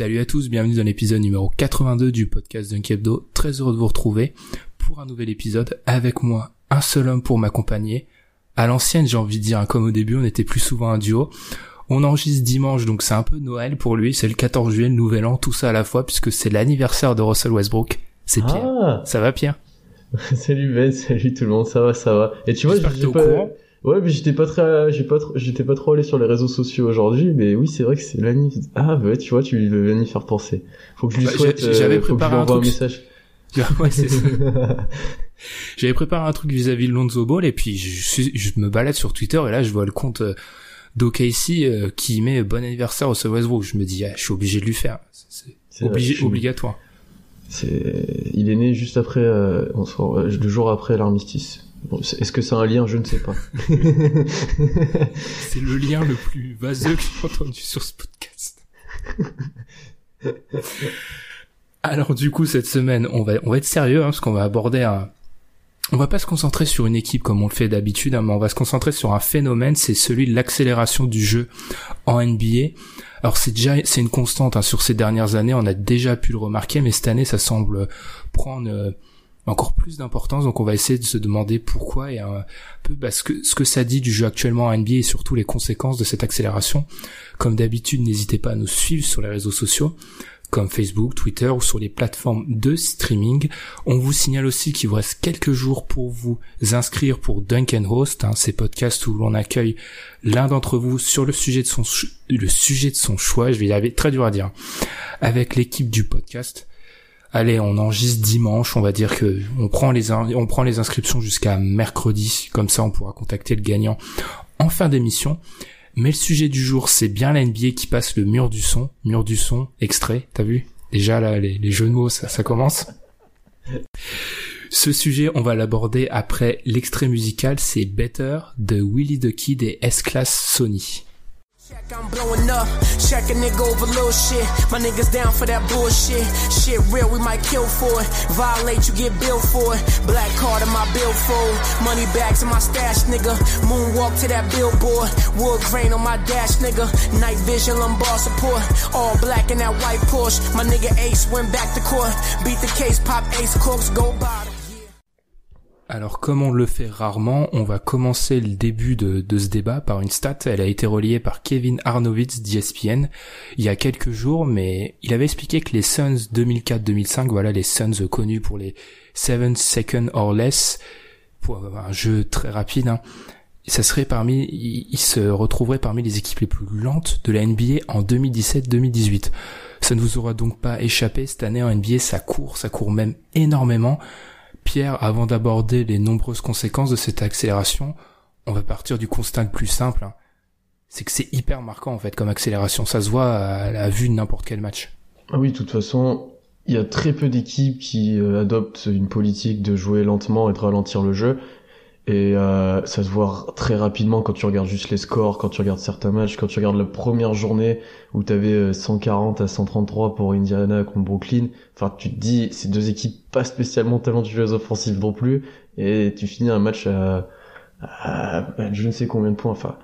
Salut à tous, bienvenue dans l'épisode numéro 82 du podcast Dunk Hebdo. Très heureux de vous retrouver pour un nouvel épisode avec moi, un seul homme pour m'accompagner. À l'ancienne, j'ai envie de dire, hein, comme au début, on était plus souvent un duo. On enregistre dimanche, donc c'est un peu Noël pour lui. C'est le 14 juillet, le Nouvel An, tout ça à la fois, puisque c'est l'anniversaire de Russell Westbrook. C'est Pierre. Ah Ça va Pierre? Salut Ben, salut tout le monde, ça va, ça va. Et tu vois, t'es au pas... courant. Ouais, mais j'étais pas très, j'ai pas, trop- j'étais pas trop allé sur les réseaux sociaux aujourd'hui, mais oui, c'est vrai que c'est l'anniversaire. Ah, bah, tu vois, tu viens d'y faire penser. Faut que je lui Bah, souhaite, j'avais euh, faut que je préparé un truc. message. Ouais, c'est ça. J'avais préparé un truc vis-à-vis de Lonzo Ball et puis je, me balade sur Twitter et là je vois le compte euh, d'OKC euh, qui met bon anniversaire au Westbrook. Je me dis, ah, je suis obligé de lui faire. C'est obligé, suis- obligatoire. C'est, il est né juste après, euh, on euh, le jour après l'armistice. Bon, Est-ce que c'est un lien? Je ne sais pas. C'est le lien le plus vaseux que j'ai entendu sur ce podcast. Alors du coup cette semaine on va on va être sérieux hein, parce qu'on va aborder un on va pas se concentrer sur une équipe comme on le fait d'habitude hein, mais on va se concentrer sur un phénomène c'est celui de l'accélération du jeu en NBA. Alors c'est déjà c'est une constante hein, sur ces dernières années on a déjà pu le remarquer mais cette année ça semble prendre euh, encore plus d'importance donc on va essayer de se demander pourquoi et un peu bah, ce que ce que ça dit du jeu actuellement en NBA et surtout les conséquences de cette accélération. Comme d'habitude, n'hésitez pas à nous suivre sur les réseaux sociaux comme Facebook, Twitter ou sur les plateformes de streaming. On vous signale aussi qu'il vous reste quelques jours pour vous inscrire pour Dunk Host, hein, ces podcasts où l'on accueille l'un d'entre vous sur le sujet de son le sujet de son choix. Je vais y arriver, très dur à dire. Avec l'équipe du podcast. Allez, on enregistre dimanche. On va dire que on prend les inscriptions jusqu'à mercredi. Comme ça, on pourra contacter le gagnant en fin d'émission. Mais le sujet du jour, c'est bien la NBA qui passe le mur du son. Mur du son, extrait, t'as vu? Déjà là, les, les jeux de mots, ça, ça commence. Ce sujet, on va l'aborder après l'extrait musical, c'est Better de Willie the Kid et S-Class Sony. Check, I'm blowing up. Check a nigga over little shit. My niggas down for that bullshit. Shit real, we might kill for it. Violate, you get billed for it. Black card in my billfold. Money bags in my stash, nigga. Moonwalk to that billboard. Wood grain on my dash, nigga. Night vision, lumbar support. All black in that white Porsche. My nigga Ace went back to court. Beat the case, pop Ace corks, go bottom. Alors comme on le fait rarement, on va commencer le début de, ce débat par une stat. Elle a été reliée par Kevin Arnovitz d'ESPN il y a quelques jours, mais il avait expliqué que les Suns 2004-2005, voilà les Suns connus pour les 7 seconds or less, pour un jeu très rapide, hein, ça serait parmi, il se retrouverait parmi les équipes les plus lentes de la NBA en 2017-2018. Ça ne vous aura donc pas échappé, cette année en NBA ça court, ça court même énormément. Pierre, avant d'aborder les nombreuses conséquences de cette accélération, on va partir du constat le plus simple. hein. C'est que c'est hyper marquant en fait comme accélération. Ça se voit à la vue de n'importe quel match. Ah oui, de toute façon, il y a très peu d'équipes qui euh, adoptent une politique de jouer lentement et de ralentir le jeu. Et euh, ça se voit très rapidement quand tu regardes juste les scores, quand tu regardes certains matchs, quand tu regardes la première journée où tu avais 140 à 133 pour Indiana contre Brooklyn. Enfin, tu te dis, ces deux équipes pas spécialement talentueuses offensives non plus, et tu finis un match à, à- je ne sais combien de points. Enfin,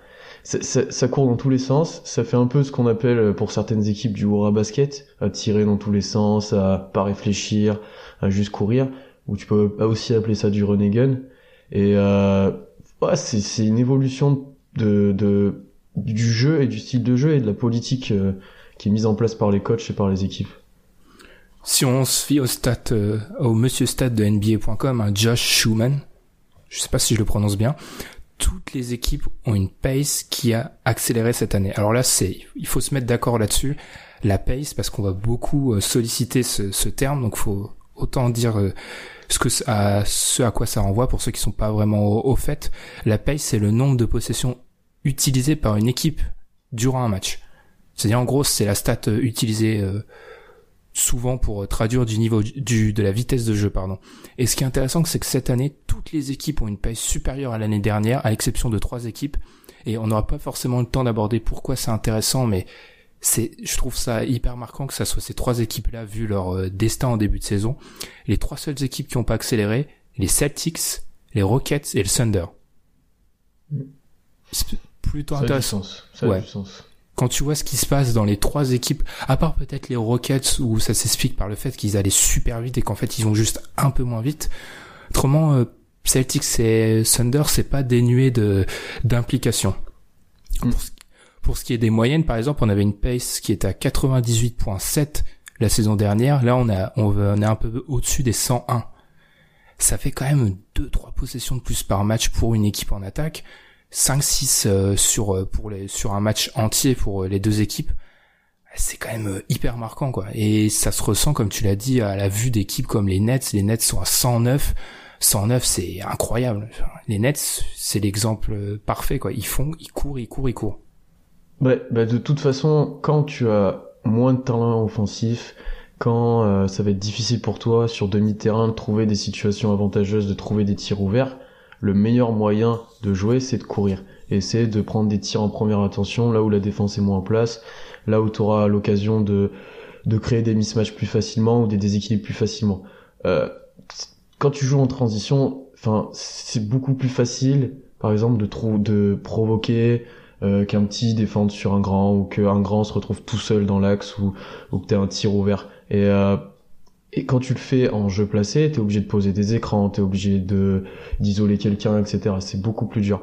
ça, ça, ça court dans tous les sens. Ça fait un peu ce qu'on appelle euh, pour certaines équipes du hurrah basket, à tirer dans tous les sens, à pas réfléchir, à juste courir. Ou tu peux aussi appeler ça du run gun. Et euh, ouais, c'est une évolution de, de du jeu et du style de jeu et de la politique euh, qui est mise en place par les coachs et par les équipes. Si on se fie au stat, euh, au monsieur stat de NBA.com, hein, Josh Schumann, je sais pas si je le prononce bien, toutes les équipes ont une pace qui a accéléré cette année. Alors là, c'est, il faut se mettre d'accord là-dessus. La pace, parce qu'on va beaucoup euh, solliciter ce, ce terme, donc faut autant dire euh, ce que à ce à quoi ça renvoie pour ceux qui sont pas vraiment au, au fait. La pace, c'est le nombre de possessions utilisées par une équipe durant un match. C'est-à-dire en gros, c'est la stat euh, utilisée euh, souvent pour euh, traduire du niveau du de la vitesse de jeu, pardon. Et ce qui est intéressant, c'est que cette année, toutes les équipes ont une pace supérieure à l'année dernière, à l'exception de trois équipes. Et on n'aura pas forcément le temps d'aborder pourquoi c'est intéressant, mais c'est, je trouve ça hyper marquant que ça soit ces trois équipes-là, vu leur euh, destin en début de saison. Les trois seules équipes qui n'ont pas accéléré, les Celtics, les Rockets et le Thunder. C'est plutôt Ça a du intéressant. sens. Ça a Ouais. du sens. Quand tu vois ce qui se passe dans les trois équipes, à part peut-être les Rockets où ça s'explique par le fait qu'ils allaient super vite et qu'en fait ils vont juste un peu moins vite. Autrement, euh, Celtics et Thunder, c'est pas dénué de d'implication. Mm. Pour, pour ce qui est des moyennes, par exemple, on avait une pace qui était à 98.7 la saison dernière. Là, on a on, est un peu au-dessus des 101. Ça fait quand même deux trois possessions de plus par match pour une équipe en attaque. 5-6 euh, sur euh, pour sur un match entier pour euh, les deux équipes, c'est quand même hyper marquant quoi. Et ça se ressent comme tu l'as dit à la vue d'équipes comme les Nets. Les Nets sont à 109. 109 c'est incroyable. Les Nets c'est l'exemple parfait quoi. Ils font, ils courent, ils courent, ils courent. Ouais, bah de toute façon, quand tu as moins de talent offensif, quand euh, ça va être difficile pour toi sur demi-terrain de trouver des situations avantageuses, de trouver des tirs ouverts, le meilleur moyen de jouer, c'est de courir. C'est de prendre des tirs en première intention, là où la défense est moins en place, là où tu auras l'occasion de, de créer des mismatchs plus facilement ou des déséquilibres plus facilement. Euh, quand tu joues en transition, enfin, c'est beaucoup plus facile, par exemple, de, de provoquer euh, qu'un petit défende sur un grand ou qu'un grand se retrouve tout seul dans l'axe ou, ou que t'aies un tir ouvert. Et, euh, et quand tu le fais en jeu placé, t'es obligé de poser des écrans, t'es obligé de d'isoler quelqu'un, etc. C'est beaucoup plus dur.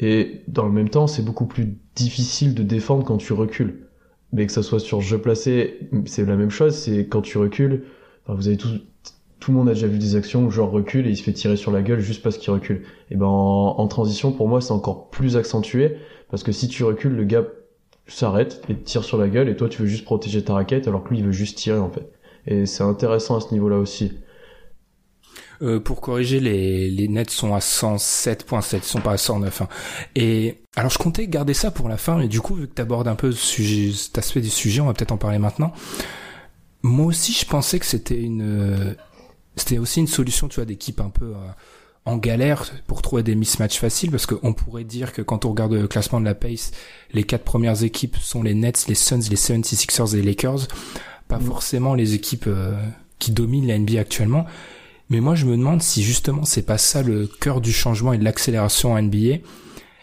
Et dans le même temps, c'est beaucoup plus difficile de défendre quand tu recules. Mais que ça soit sur jeu placé, c'est la même chose. C'est quand tu recules, enfin, vous avez tout, tout le monde a déjà vu des actions où genre recule et il se fait tirer sur la gueule juste parce qu'il recule. Et ben en, en transition, pour moi, c'est encore plus accentué parce que si tu recules, le gars s'arrête et te tire sur la gueule et toi tu veux juste protéger ta raquette alors que lui il veut juste tirer en fait. Et c'est intéressant à ce niveau-là aussi. Euh, pour corriger, les, nets sont à 107.7, ils sont pas à 109. hein. Et alors je comptais garder ça pour la fin, mais du coup, vu que tu abordes un peu cet aspect du sujet, on va peut-être en parler maintenant. Moi aussi, je pensais que c'était une, euh, c'était aussi une solution, tu vois, d'équipe un peu euh, en galère pour trouver des mismatchs faciles, parce qu'on pourrait dire que quand on regarde le classement de la pace, les quatre premières équipes sont les Nets, les Suns, les 76ers et les Lakers, pas forcément les équipes euh, qui dominent la NBA actuellement. Mais moi, je me demande si justement c'est pas ça le cœur du changement et de l'accélération en NBA.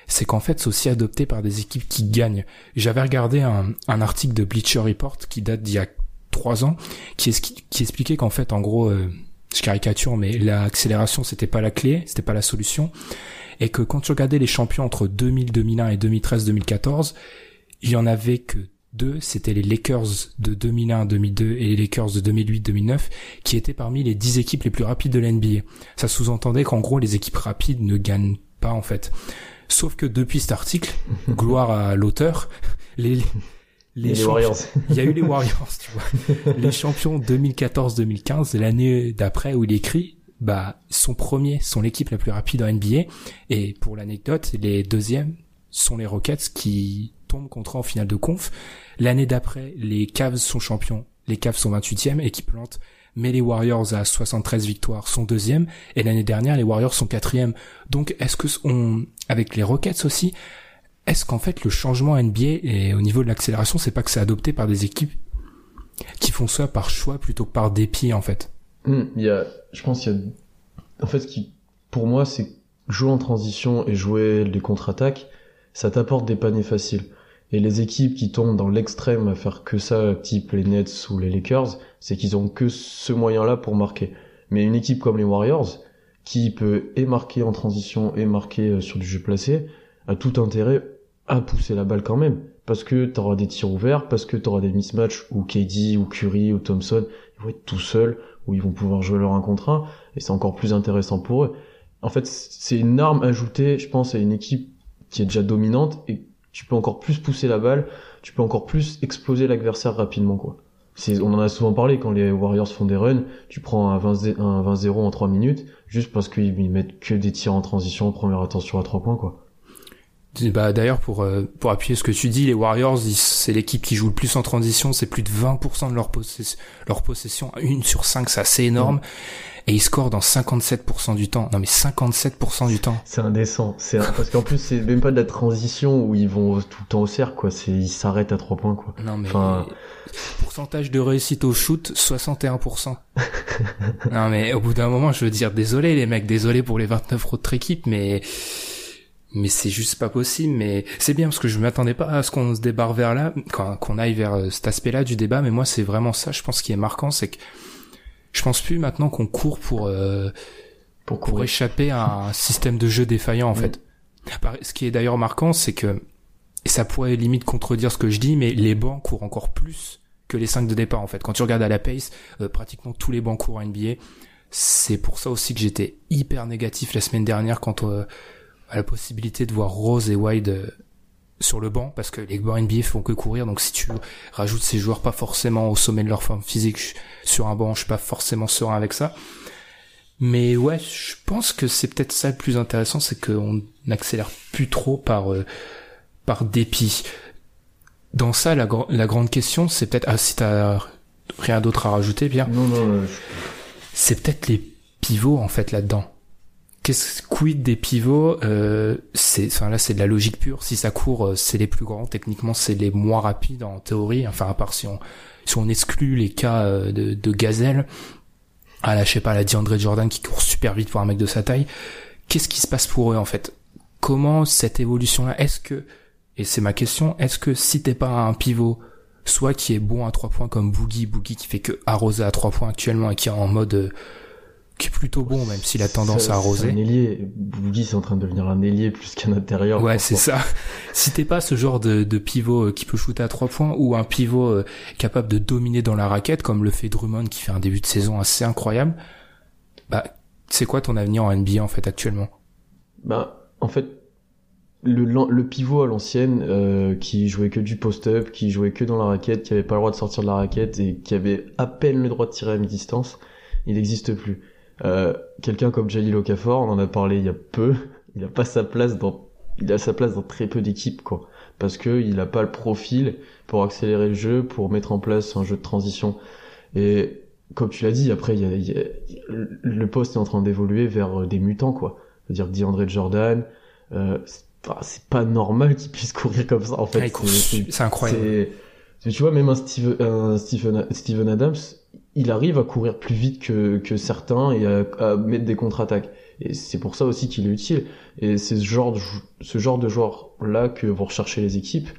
C'est qu'en fait, c'est aussi adopté par des équipes qui gagnent. J'avais regardé un, un article de Bleacher Report qui date d'il y a trois ans, qui, qui expliquait qu'en fait, en gros, euh, je caricature, mais l'accélération, c'était pas la clé, c'était pas la solution. Et que quand tu regardais les champions entre 2000, 2001 et 2013, 2014, il y en avait que deux, c'était les Lakers de 2001-2002 et les Lakers de 2008-2009, qui étaient parmi les 10 équipes les plus rapides de la NBA. Ça sous-entendait qu'en gros, les équipes rapides ne gagnent pas, en fait. Sauf que depuis cet article, gloire à l'auteur, les, les, Warriors. il y a eu les Warriors, tu vois. Les champions 2014-2015, l'année d'après où il écrit, bah, sont premiers, sont l'équipe la plus rapide en NBA. Et pour l'anecdote, les deuxièmes sont les Rockets qui tombent contre en finale de conf. L'année d'après, les Cavs sont champions. Les Cavs sont 28e et qui plantent. Mais les Warriors à 73 victoires sont deuxième. Et l'année dernière, les Warriors sont quatrième. Donc, est-ce que on, avec les Rockets aussi, est-ce qu'en fait le changement NBA et au niveau de l'accélération, c'est pas que c'est adopté par des équipes qui font ça par choix plutôt que par dépit en fait? Il y a, je pense qu'il y a, en fait, ce qui, pour moi, c'est jouer en transition et jouer les contre-attaques, ça t'apporte des paniers faciles. Et les équipes qui tombent dans l'extrême à faire que ça, type les Nets ou les Lakers, c'est qu'ils ont que ce moyen-là pour marquer. Mais une équipe comme les Warriors, qui peut et marquer en transition et marquer euh, sur du jeu placé, a tout intérêt à pousser la balle quand même. Parce que t'auras des tirs ouverts, parce que t'auras des mismatchs où KD ou Curry ou Thompson, ils vont être tout seuls, où ils vont pouvoir jouer leur 1 contre 1, et c'est encore plus intéressant pour eux. En fait, c'est une arme ajoutée, je pense, à une équipe qui est déjà dominante, et tu peux encore plus pousser la balle, tu peux encore plus exploser l'adversaire rapidement, quoi. On en a souvent parlé quand les Warriors font des runs, tu prends un 20-0 en 3 minutes, juste parce qu'ils mettent que des tirs en transition première attention à 3 points, quoi. Bah d'ailleurs pour euh, pour appuyer ce que tu dis, les Warriors, c'est l'équipe qui joue le plus en transition, c'est plus de 20% de leur possession, leur possession, une sur 5, c'est assez énorme. Et ils scorent dans 57% du temps. Non mais 57% du temps. C'est indécent. C'est parce qu'en plus c'est même pas de la transition où ils vont tout le temps au cercle quoi. C'est ils s'arrêtent à 3 points quoi. Non mais enfin... pourcentage de réussite au shoot 61%. non mais au bout d'un moment je veux dire désolé les mecs, désolé pour les 29 autres équipes mais mais c'est juste pas possible. Mais c'est bien parce que je m'attendais pas à ce qu'on se débarre vers là, qu'on aille vers euh, cet aspect-là du débat. Mais moi, c'est vraiment ça. Je pense qui est marquant, c'est que je pense plus maintenant qu'on court pour euh, pour, pour échapper à un système de jeu défaillant en fait. Ce qui est d'ailleurs marquant, c'est que et ça pourrait limite contredire ce que je dis, mais les bancs courent encore plus que les 5 de départ en fait. Quand tu regardes à la pace, euh, pratiquement tous les bancs courent en NBA. C'est pour ça aussi que j'étais hyper négatif la semaine dernière quand à la possibilité de voir Rose et Wide euh, sur le banc parce que les joueurs NBA font que courir. Donc si tu rajoutes ces joueurs pas forcément au sommet de leur forme physique sur un banc je suis pas forcément serein avec ça. Mais ouais je pense que c'est peut-être ça le plus intéressant c'est qu'on n'accélère plus trop par euh, par dépit. Dans ça la, la grande question c'est peut-être ah si t'as rien d'autre à rajouter bien non non c'est peut-être les pivots en fait là-dedans Quid des pivots euh, C'est, enfin là c'est de la logique pure. Si ça court, euh, c'est les plus grands. Techniquement, c'est les moins rapides en théorie. Enfin à part si on si on exclut les cas euh, de, gazelle. Ah là, je sais pas, la DeAndre Jordan qui court super vite pour un mec de sa taille. Qu'est-ce qui se passe pour eux en fait? Comment cette évolution-là Est-ce que et c'est ma question, est-ce que si t'es pas un pivot, soit qui est bon à trois points comme Boogie, Boogie qui fait que arroser à trois points actuellement et qui est en mode qui est plutôt bon, même s'il a tendance à arroser. un ailier. Boogie, c'est en train de devenir un ailier plus qu'un intérieur. Ouais, c'est ça. Si t'es pas ce genre de, de pivot euh, qui peut shooter à trois points ou un pivot euh, capable de dominer dans la raquette, comme le fait Drummond qui fait un début de saison assez incroyable, bah, c'est quoi ton avenir en NBA en fait actuellement? Bah, en fait, le, le pivot à l'ancienne euh, qui jouait que du post-up, qui jouait que dans la raquette, qui avait pas le droit de sortir de la raquette et qui avait à peine le droit de tirer à mi-distance, il n'existe plus. Euh, quelqu'un comme Jalil Okafor, on en a parlé il y a peu, il a pas sa place dans, il a sa place dans très peu d'équipes, quoi. Parce que il a pas le profil pour accélérer le jeu, pour mettre en place un jeu de transition. Et comme tu l'as dit, après, il y a, le poste est en train d'évoluer vers des mutants, quoi. C'est-à-dire DeAndre Jordan, euh, c'est pas normal qu'il puisse courir comme ça, en fait. c'est incroyable. Tu vois, même un, Steve, un Steven, Steven Adams, il arrive à courir plus vite que, que certains et à, mettre des contre-attaques. Et c'est pour ça aussi qu'il est utile. Et c'est ce genre de, ce genre de joueur-là que vont rechercher les équipes.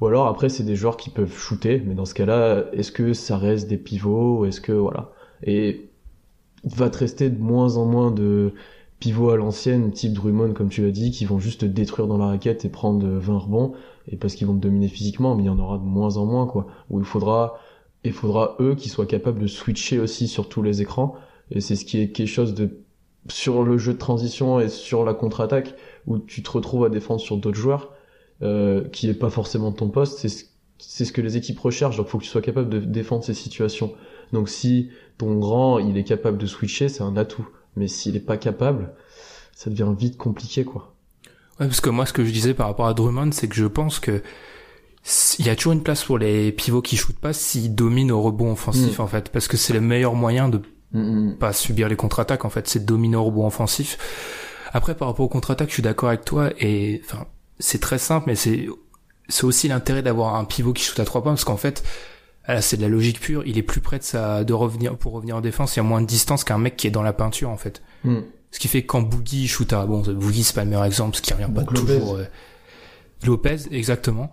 Ou alors après, c'est des joueurs qui peuvent shooter, mais dans ce cas-là, est-ce que ça reste des pivots Est-ce que voilà Et il va te rester de moins en moins de pivots à l'ancienne, type Drummond, comme tu l'as dit, qui vont juste te détruire dans la raquette et prendre 20 rebonds, et parce qu'ils vont te dominer physiquement, mais il y en aura de moins en moins, quoi. Où il faudra il faudra eux qui soient capables de switcher aussi sur tous les écrans. Et c'est ce qui est quelque chose de sur le jeu de transition et sur la contre-attaque où tu te retrouves à défendre sur d'autres joueurs euh, qui est pas forcément ton poste. C'est c'est ce que les équipes recherchent. Donc faut que tu sois capable de défendre ces situations. Donc si ton grand il est capable de switcher, c'est un atout. Mais s'il est pas capable, ça devient vite compliqué quoi. Ouais, parce que moi ce que je disais par rapport à Drummond, c'est que je pense que il y a toujours une place pour les pivots qui shootent pas s'ils dominent au rebond offensif mm. en fait. Parce que c'est le meilleur moyen de mm, mm. pas subir les contre-attaques en fait. C'est de dominer au rebond offensif. Après par rapport aux contre-attaques je suis d'accord avec toi et enfin c'est très simple mais c'est c'est aussi l'intérêt d'avoir un pivot qui shoot à trois points parce qu'en fait c'est de la logique pure. Il est plus près de ça de revenir pour revenir en défense il y a moins de distance qu'un mec qui est dans la peinture en fait. Ce qui fait que quand Boogie shoot à bon Boogie c'est pas le meilleur exemple parce qu'il revient pas toujours Lopez, exactement.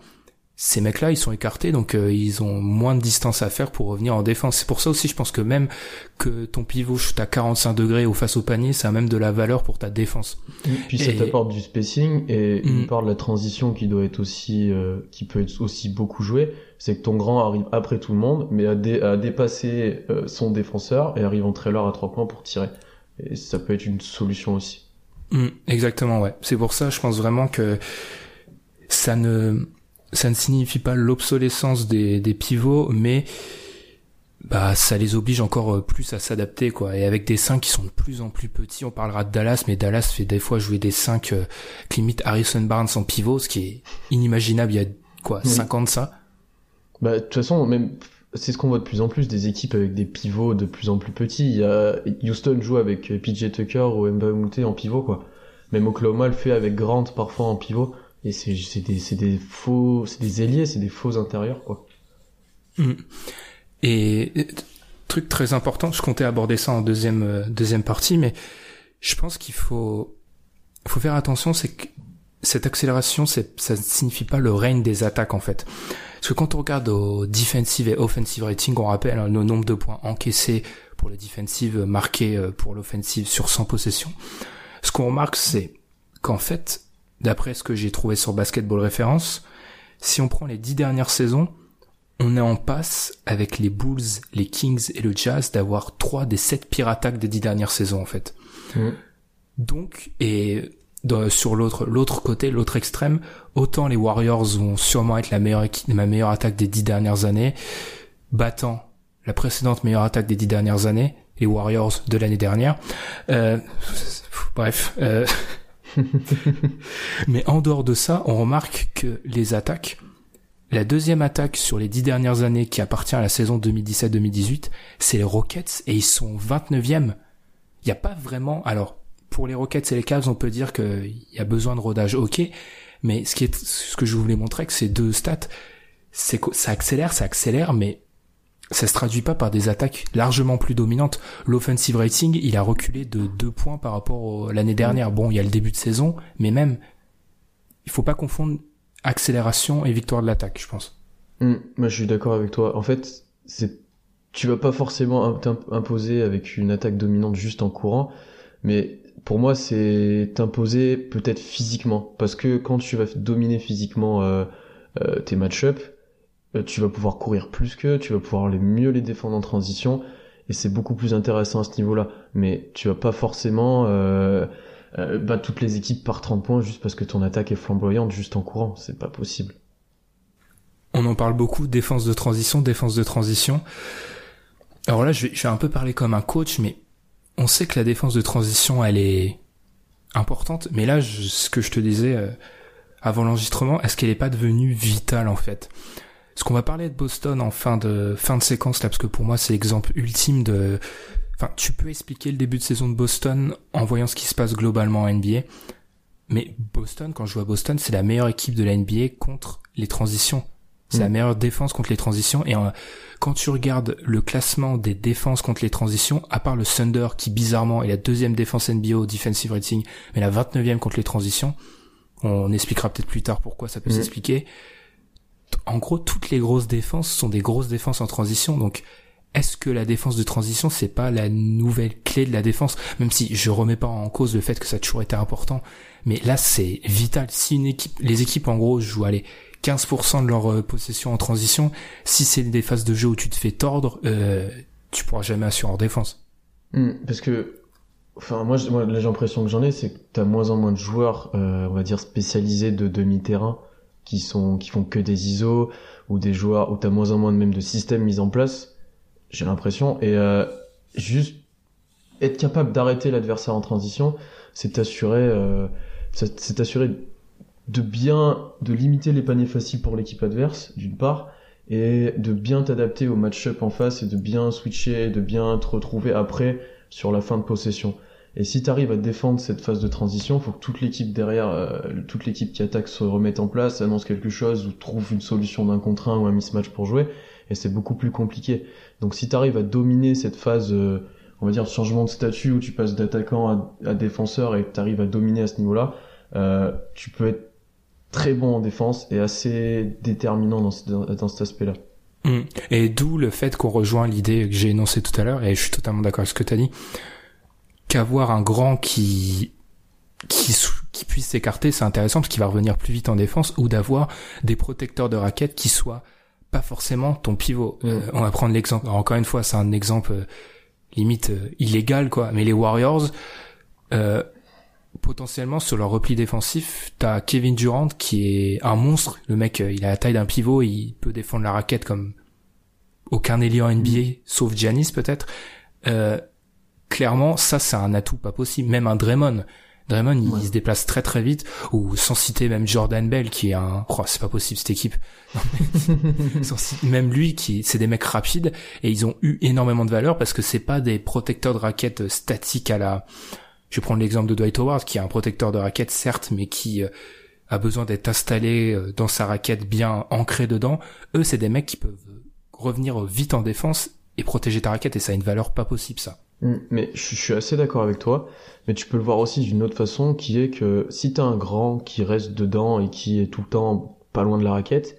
Ces mecs-là, ils sont écartés, donc euh, ils ont moins de distance à faire pour revenir en défense. C'est pour ça aussi, je pense que même que ton pivot shoot à 45 degrés ou face au panier, ça a même de la valeur pour ta défense. Puis ça Et- t'apporte du spacing et Mm. une part de la transition qui doit être aussi, euh, qui peut être aussi beaucoup jouée, c'est que ton grand arrive après tout le monde, mais a, dé- a dépassé euh, son défenseur et arrive en trailer à trois points pour tirer. Et ça peut être une solution aussi. Mm, exactement, ouais. C'est pour ça, je pense vraiment que ça ne, ça ne signifie pas l'obsolescence des, des pivots, mais bah ça les oblige encore euh, plus à s'adapter, quoi. Et avec des 5 qui sont de plus en plus petits, on parlera de Dallas, mais Dallas fait des fois jouer des 5 euh, limite Harrison Barnes en pivot, ce qui est inimaginable il y a quoi, Oui. 5 ans de ça? Bah, de toute façon, même, c'est ce qu'on voit de plus en plus, des équipes avec des pivots de plus en plus petits. Il y a, Houston joue avec PJ Tucker ou Mba Mouté en pivot, quoi. Même Oklahoma le fait avec Grant parfois en pivot. Et c'est, des, des faux, c'est des ailiers, c'est des faux intérieurs, quoi. Mm. Et truc très important, je comptais aborder ça en deuxième euh, deuxième partie, mais je pense qu'il faut faut faire attention, c'est que cette accélération, ça ne signifie pas le règne des attaques en fait. Parce que quand on regarde au defensive et offensive rating, on rappelle hein, nos nombres de points encaissés pour le defensive, euh, marqués euh, pour l'offensive sur 100 possessions. Ce qu'on remarque, c'est qu'en fait, d'après ce que j'ai trouvé sur Basketball Référence, si on prend les dix dernières saisons, on est en passe avec les Bulls, les Kings et le Jazz d'avoir trois des sept pires attaques des dix dernières saisons en fait. Mhm. Donc et dans- sur l'autre l'autre côté, l'autre extrême, autant les Warriors vont sûrement être la meilleure la meilleure attaque des dix dernières années, battant la précédente meilleure attaque des dix dernières années, les Warriors de l'année dernière. Euh, bref. euh, mais en dehors de ça, on remarque que les attaques, la deuxième attaque sur les dix dernières années qui appartient à la saison 2017-2018, c'est les Rockets et ils sont 29e. Il n'y a pas vraiment, alors, pour les Rockets et les Cavs, on peut dire qu'il y a besoin de rodage, ok, mais ce qui est, ce que je voulais montrer avec ces deux stats, c'est que ça accélère, ça accélère, mais ça se traduit pas par des attaques largement plus dominantes. L'offensive rating, il a reculé de deux points par rapport à l'année dernière. Bon, il y a le début de saison, mais même, il faut pas confondre accélération et victoire de l'attaque, je pense. Hmm, moi, je suis d'accord avec toi. En fait, c'est, tu vas pas forcément im- t'im- imposer avec une attaque dominante juste en courant, mais pour moi, c'est t'imposer peut-être physiquement, parce que quand tu vas dominer physiquement euh, euh, tes match-up, euh, tu vas pouvoir courir plus que, tu vas pouvoir mieux les défendre en transition, et c'est beaucoup plus intéressant à ce niveau-là. Mais tu vas pas forcément euh, euh, battre toutes les équipes par 30 points juste parce que ton attaque est flamboyante juste en courant, c'est pas possible. On en parle beaucoup, défense de transition, défense de transition. Alors là, je vais, un peu parler comme un coach, mais on sait que la défense de transition, elle est importante. Mais là, ce que je te disais euh, avant l'enregistrement, est-ce qu'elle n'est pas devenue vitale en fait? Parce qu'on va parler de Boston en fin de fin de séquence là, parce que pour moi, c'est l'exemple ultime de. Enfin, tu peux expliquer le début de saison de Boston en voyant ce qui se passe globalement en NBA. Mais Boston, quand je joue à Boston, c'est la meilleure équipe de la NBA contre les transitions. C'est Mm. la meilleure défense contre les transitions. Et euh, quand tu regardes le classement des défenses contre les transitions, à part le Thunder qui bizarrement est la deuxième défense NBA au defensive rating, mais la 29e contre les transitions, on expliquera peut-être plus tard pourquoi ça peut Mm. s'expliquer. En gros, toutes les grosses défenses sont des grosses défenses en transition. Donc, est-ce que la défense de transition, c'est pas la nouvelle clé de la défense? Même si je remets pas en cause le fait que ça a toujours été important, mais là, c'est vital. Si une équipe, les équipes en gros jouent allez 15% de leur euh, possession en transition, si c'est des phases de jeu où tu te fais tordre, euh, tu pourras jamais assurer en défense. Hmm, parce que, enfin, moi, l'impression que j'en ai, c'est que t'as moins en moins de joueurs, euh, on va dire, spécialisés de demi-terrain, qui sont, qui font que des ISO, ou des joueurs, où t'as moins en moins de même de systèmes mis en place, j'ai l'impression, et euh, juste être capable d'arrêter l'adversaire en transition, c'est t'assurer, euh, c'est de bien, de limiter les paniers faciles pour l'équipe adverse, d'une part, et de bien t'adapter au match-up en face et de bien switcher, de bien te retrouver après sur la fin de possession. Et si tu arrives à défendre cette phase de transition, faut que toute l'équipe derrière, euh, toute l'équipe qui attaque se remette en place, annonce quelque chose ou trouve une solution d'un contre un ou un mismatch pour jouer. Et c'est beaucoup plus compliqué. Donc si tu arrives à dominer cette phase, euh, on va dire changement de statut où tu passes d'attaquant à, défenseur et tu arrives à dominer à ce niveau-là, euh, tu peux être très bon en défense et assez déterminant dans, dans, cet aspect-là. Mm. Et d'où le fait qu'on rejoint l'idée que j'ai énoncée tout à l'heure, et je suis totalement d'accord avec ce que tu as dit, qu'avoir un grand qui qui, qui puisse s'écarter, c'est intéressant parce qu'il va revenir plus vite en défense, ou d'avoir des protecteurs de raquettes qui soient pas forcément ton pivot. Euh, on va prendre l'exemple, encore une fois, c'est un exemple euh, limite euh, illégal, quoi, mais les Warriors, euh, potentiellement sur leur repli défensif, t'as Kevin Durant qui est un monstre. Le mec, il a la taille d'un pivot, il peut défendre la raquette comme aucun ailier en NBA, sauf Giannis peut-être. Euh, clairement, ça c'est un atout pas possible. Même un Draymond. Draymond, il, Ouais. il se déplace très très vite. Ou sans citer même Jordan Bell qui est un... Oh, c'est pas possible cette équipe. Sans même lui, qui c'est des mecs rapides et ils ont eu énormément de valeur parce que c'est pas des protecteurs de raquettes statiques à la... Je vais prendre l'exemple de Dwight Howard qui est un protecteur de raquette certes, mais qui euh, a besoin d'être installé euh, dans sa raquette bien ancré dedans. Eux, c'est des mecs qui peuvent revenir vite en défense et protéger ta raquette et ça a une valeur pas possible ça. Mm, Mais je suis assez d'accord avec toi, mais tu peux le voir aussi d'une autre façon qui est que si t'as un grand qui reste dedans et qui est tout le temps pas loin de la raquette,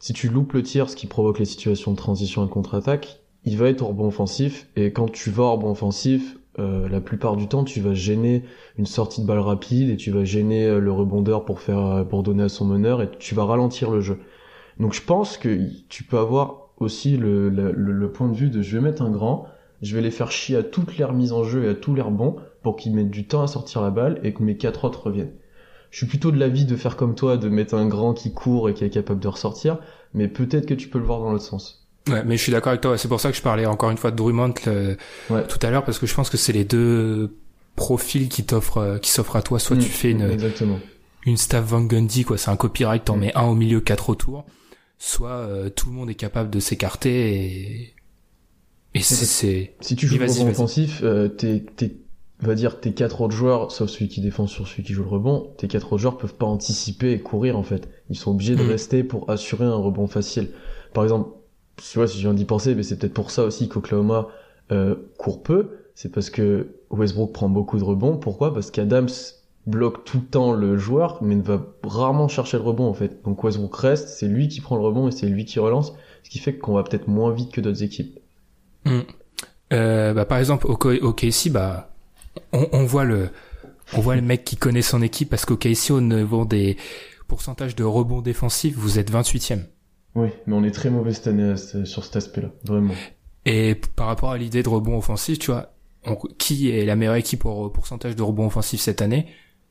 si tu loupes le tir, ce qui provoque les situations de transition et contre-attaque, il va être au rebond offensif. Et quand tu vas au rebond offensif, euh, la plupart du temps tu vas gêner une sortie de balle rapide et tu vas gêner euh, le rebondeur pour faire euh, pour donner à son meneur et tu vas ralentir le jeu. Donc je pense que tu peux avoir aussi le, le- le point de vue de je vais mettre un grand, je vais les faire chier à toutes les remises en jeu et à tous les rebonds pour qu'ils mettent du temps à sortir la balle et que mes quatre autres reviennent. Je suis plutôt de l'avis de faire comme toi, de mettre un grand qui court et qui est capable de ressortir, mais peut-être que tu peux le voir dans l'autre sens. Ouais, mais je suis d'accord avec toi. C'est pour ça que je parlais encore une fois de Drummond le- Ouais. tout à l'heure parce que je pense que c'est les deux profils qui t'offrent, qui s'offrent à toi. Soit tu Mm, fais une, Exactement. une Staff Van Gundy, quoi. C'est un copyright, t'en Mm. mets un au milieu, quatre autour. Soit euh, tout le monde est capable de s'écarter et et c'est- Si tu joues vas-y, rebond offensif, euh, tes, va dire tes quatre autres joueurs, sauf celui qui défend sur celui qui joue le rebond, tes quatre autres joueurs peuvent pas anticiper et courir en fait. Ils sont obligés de Mm. rester pour assurer un rebond facile. Par exemple, tu vois, si je viens d'y penser, mais c'est peut-être pour ça aussi qu'Oklahoma euh, court peu. C'est parce que Westbrook prend beaucoup de rebonds. Pourquoi? Parce qu'Adams bloque tout le temps le joueur, mais ne va rarement chercher le rebond en fait. Donc Westbrook reste, c'est lui qui prend le rebond et c'est lui qui relance, ce qui fait qu'on va peut-être moins vite que d'autres équipes. Euh, bah, par exemple, au, au KC, bah, on, on voit le, on voit le mec qui connaît son équipe parce qu'au KC, au niveau des pourcentages de rebonds défensifs, vous êtes 28e. Oui, mais on est très mauvais cette année ce- sur cet aspect-là, vraiment. Et par rapport à l'idée de rebond offensif, tu vois, on- qui est la meilleure équipe au pourcentage de rebond offensif cette année?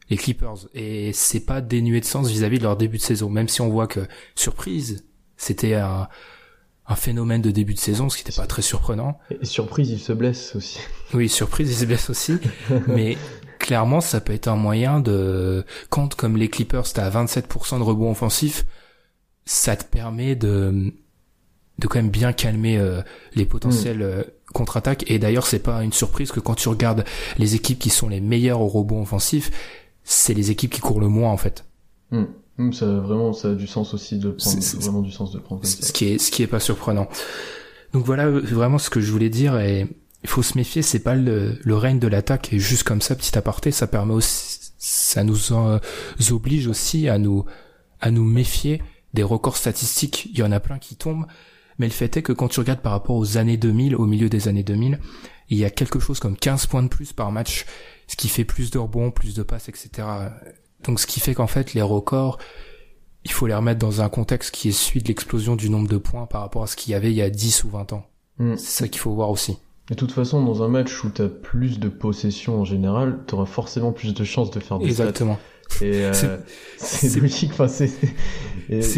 Les Clippers. Et c'est pas dénué de sens vis-à-vis de leur début de saison, même si on voit que, surprise, c'était un, un phénomène de début de saison, ce qui n'était pas très surprenant. Et surprise, il se blesse aussi. Oui, surprise, ils se blessent aussi. mais clairement, ça peut être un moyen de... Quand, comme les Clippers, t'as 27% de rebond offensif, ça te permet de de quand même bien calmer euh, les potentiels euh, contre-attaques. Et d'ailleurs, c'est pas une surprise que quand tu regardes les équipes qui sont les meilleures au rebond offensif, c'est les équipes qui courent le moins, en fait. Hmm. Hmm, ça vraiment, ça a du sens aussi de le prendre, C'est- vraiment du sens de le prendre comme ce ça. qui est ce qui est pas surprenant. Donc voilà euh, vraiment ce que je voulais dire et il faut se méfier, c'est pas le, le règne de l'attaque et juste comme ça petit aparté, ça permet aussi ça nous en- oblige aussi à nous à nous méfier des records statistiques, il y en a plein qui tombent mais le fait est que quand tu regardes par rapport aux années 2000, au milieu des années 2000, il y a quelque chose comme 15 points de plus par match, ce qui fait plus de rebonds, plus de passes, etc. Donc ce qui fait qu'en fait les records il faut les remettre dans un contexte qui est celui de l'explosion du nombre de points par rapport à ce qu'il y avait il y a 10 ou 20 ans. Hmm. C'est ça qu'il faut voir aussi. De toute façon, dans un match où t'as plus de possession en général, t'auras forcément plus de chances de faire des Exactement. stats. Et euh, C'est- logique, enfin c'est...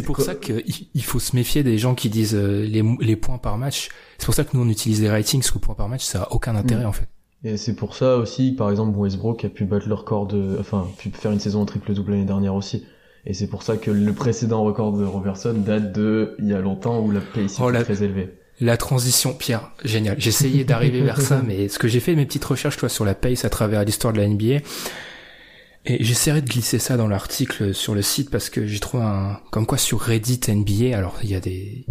pour quoi- ça qu'il il faut se méfier des gens qui disent euh, les, les points par match. C'est pour ça que nous on utilise les ratings, parce que points par match ça a aucun intérêt Mm. en fait. Et c'est pour ça aussi, par exemple, Westbrook a pu battre le record de, enfin, pu faire une saison en triple-double l'année dernière aussi. Et c'est pour ça que le précédent record de Robertson date de il y a longtemps où la pace Oh, était la- très élevée. La transition, Pierre, génial. Essayé d'arriver vers ça, mais ce que j'ai fait mes petites recherches, toi, sur la pace à travers l'histoire de la NBA, et j'essaierai de glisser ça dans l'article sur le site parce que j'ai trouvé un, comme quoi sur Reddit NBA, alors il y a des,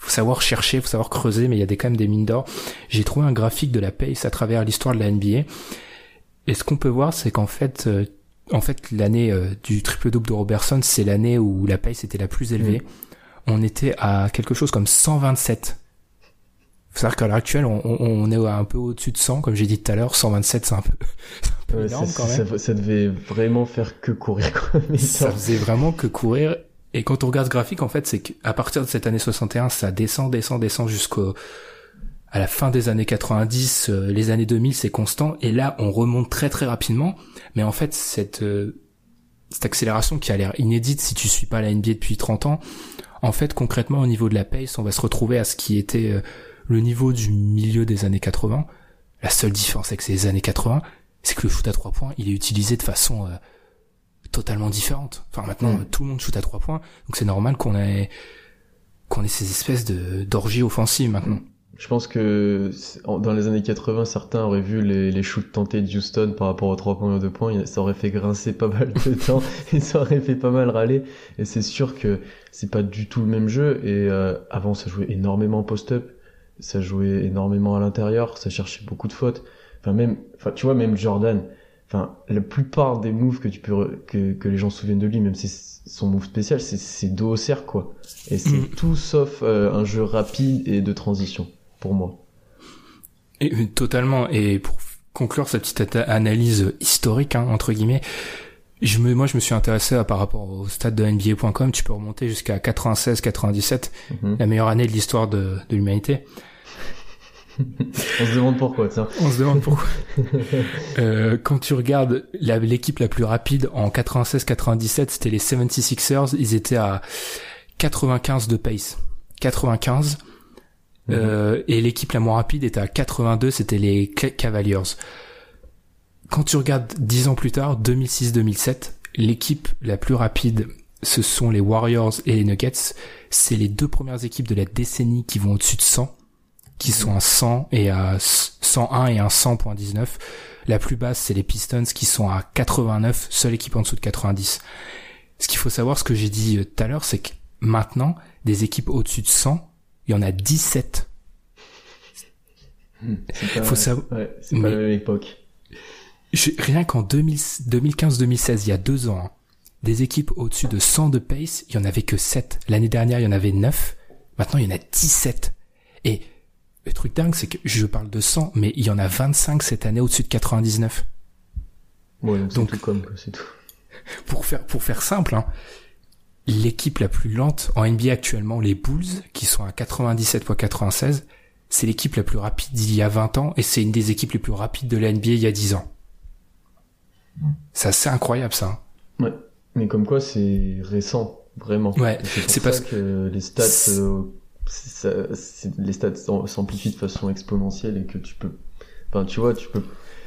faut savoir chercher, faut savoir creuser, mais il y a des, quand même des mines d'or. J'ai trouvé un graphique de la pace à travers l'histoire de la NBA. Et ce qu'on peut voir, c'est qu'en fait, euh, en fait, l'année euh, du triple-double de Robertson, c'est l'année où la pace était la plus élevée. Mm. On était à quelque chose comme 127. Faut savoir qu'à l'heure actuelle, on, est un peu au-dessus de 100, comme j'ai dit tout à l'heure. 127, c'est un peu, un peu Ouais, énorme quand même. ça, ça devait vraiment faire que courir, quoi. Ça- faisait vraiment que courir. Et quand on regarde ce graphique, en fait, c'est qu'à partir de cette année 61, ça descend, descend, descend jusqu'au à la fin des années 90, euh, les années 2000, c'est constant. Et là, on remonte très très rapidement. Mais en fait, cette euh, cette accélération qui a l'air inédite si tu suis pas la NBA depuis 30 ans, en fait, concrètement, au niveau de la pace, on va se retrouver à ce qui était euh, le niveau du milieu des années 80. La seule différence avec ces années 80, c'est que le shoot à trois points, il est utilisé de façon euh, totalement différente. Enfin, maintenant, Mm. tout le monde shoot à trois points, donc c'est normal qu'on ait qu'on ait ces espèces de d'orgies offensives maintenant. Je pense que dans les années 80, certains auraient vu les, les shoots tentés de Houston par rapport aux 3 points et aux 2 points, ça aurait fait grincer pas mal de temps et ça aurait fait pas mal râler. Et c'est sûr que c'est pas du tout le même jeu. Et euh, avant, ça jouait énormément post-up, ça jouait énormément à l'intérieur, ça cherchait beaucoup de fautes. Enfin même, enfin tu vois même Jordan. Enfin la plupart des moves que tu peux que, que les gens se souviennent de lui, même si c'est son move spécial, c'est c'est dos au cercle quoi. Et c'est Mm. tout sauf euh, un jeu rapide et de transition pour moi. Et, euh, totalement. Et pour conclure cette petite analyse historique hein, entre guillemets, je me, moi je me suis intéressé à, par rapport au stade de NBA.com. Tu peux remonter jusqu'à 96-97, Mhm. la meilleure année de l'histoire de, de l'humanité. On se demande pourquoi, tiens. On se demande pourquoi. euh, quand tu regardes l'équipe la plus rapide en 96-97, c'était les 76ers. Ils étaient à 95 de pace. 95. Euh, et l'équipe la moins rapide était à 82, c'était les Ca- Cavaliers. Quand tu regardes 10 ans plus tard, 2006-2007, l'équipe la plus rapide, ce sont les Warriors et les Nuggets. C'est les deux premières équipes de la décennie qui vont au-dessus de 100 qui sont à 100 et à 101 et à 100.19. La plus basse, c'est les Pistons qui sont à 89, seule équipe en dessous de 90. Ce qu'il faut savoir, ce que j'ai dit euh, tout à l'heure, c'est que maintenant, des équipes au-dessus de 100, il y en a 17. C'est pas, Faut savoir- ouais, c'est pas la même époque. Je- rien qu'en 2000 2015-2016, il y a deux ans, hein, des équipes au-dessus de 100 de pace, il y en avait que 7. L'année dernière, il y en avait 9. Maintenant, il y en a 17. Et le truc dingue, c'est que je parle de 100, mais il y en a 25 cette année au-dessus de 99. Ouais, donc c'est Donc- tout comme, c'est tout. pour faire pour faire simple, hein, l'équipe la plus lente en NBA actuellement, les Bulls, qui sont à 97.96, c'est l'équipe la plus rapide d'il y a 20 ans et c'est une des équipes les plus rapides de la NBA il y a 10 ans. C'est assez incroyable ça. hein. Ouais. Mais comme quoi, c'est récent, vraiment. Ouais, c'est ça parce que les stats, euh, ça- les stats s'am- s'amplifient de façon exponentielle et que tu peux, enfin, tu vois, tu peux,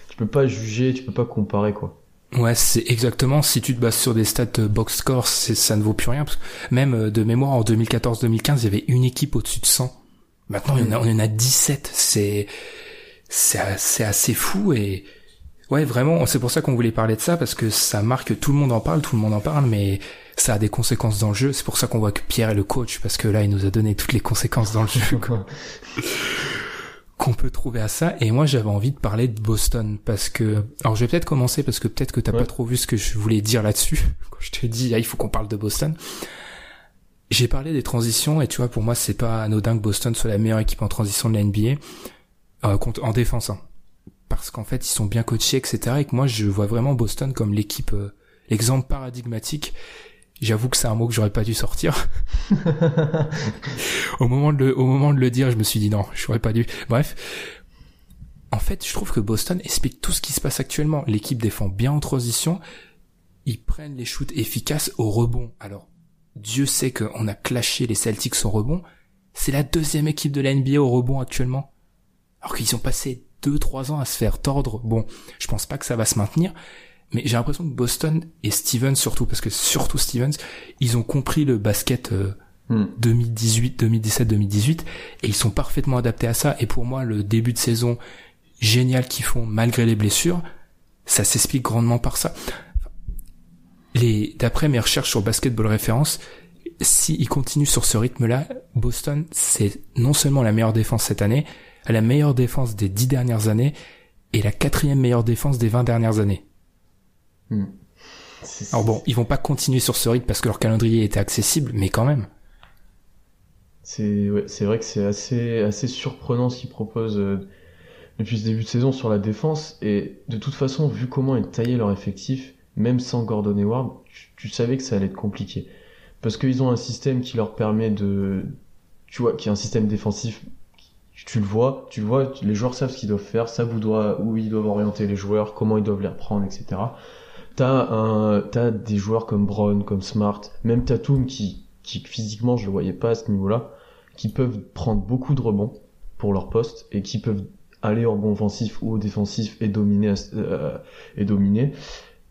tu peux pas juger, tu peux pas comparer, quoi. Ouais, c'est exactement. Si tu te bases sur des stats euh, box score, ça ne vaut plus rien. Parce que même euh, de mémoire, en 2014-2015, il y avait une équipe au-dessus de 100. Maintenant, il y en a, on en a 17. C'est c'est c'est assez fou et ouais, vraiment. C'est pour ça qu'on voulait parler de ça parce que ça marque. Tout le monde en parle, tout le monde en parle, mais ça a des conséquences dans le jeu. C'est pour ça qu'on voit que Pierre est le coach parce que là, il nous a donné toutes les conséquences dans le jeu. qu'on peut trouver à ça. Et moi, j'avais envie de parler de Boston parce que, alors je vais peut-être commencer parce que peut-être que t'as Ouais. pas trop vu ce que je voulais dire là-dessus. Quand je te dis, ah, il faut qu'on parle de Boston. J'ai parlé des transitions et tu vois, pour moi, c'est pas anodin que Boston soit la meilleure équipe en transition de la NBA, euh, en défense, hein. Parce qu'en fait, ils sont bien coachés, etc. Et que moi, je vois vraiment Boston comme l'équipe, euh, l'exemple paradigmatique. J'avoue que c'est un mot que j'aurais pas dû sortir. au moment de le, au moment de le dire, je me suis dit non, j'aurais pas dû. Bref. En fait, je trouve que Boston explique tout ce qui se passe actuellement. L'équipe défend bien en transition. Ils prennent les shoots efficaces au rebond. Alors, Dieu sait qu'on a clashé les Celtics au rebond. C'est la deuxième équipe de la NBA au rebond actuellement. Alors qu'ils ont passé 2-3 ans à se faire tordre. Bon, je pense pas que ça va se maintenir. Mais j'ai l'impression que Boston et Stevens surtout, parce que surtout Stevens, ils ont compris le basket euh, Hmm. 2018, 2017, 2018, et ils sont parfaitement adaptés à ça. Et pour moi, le début de saison génial qu'ils font malgré les blessures, ça s'explique grandement par ça. Les, d'après mes recherches sur Basketball Référence, s'ils continuent sur ce rythme-là, Boston, c'est non seulement la meilleure défense cette année, la meilleure défense des dix dernières années, et la quatrième meilleure défense des vingt dernières années. Hmm. Alors bon, ils vont pas continuer sur ce rythme parce que leur calendrier était accessible, mais quand même. C'est ouais, vrai que c'est assez assez surprenant ce qu'ils proposent euh, depuis ce début de saison sur la défense et de toute façon vu comment ils taillaient leur effectif même sans Gordon Hayward tu, tu savais que ça allait être compliqué parce qu'ils ont un système qui leur permet de tu vois qui est un système défensif tu, tu le vois tu le vois les joueurs savent ce qu'ils doivent faire savent où, doit, où ils doivent orienter les joueurs comment ils doivent les reprendre etc t'as un t'as des joueurs comme Brown comme Smart même Tatum qui qui physiquement je le voyais pas à ce niveau-là, qui peuvent prendre beaucoup de rebonds pour leur poste et qui peuvent aller au rebond offensif ou au défensif et dominer euh, et dominer.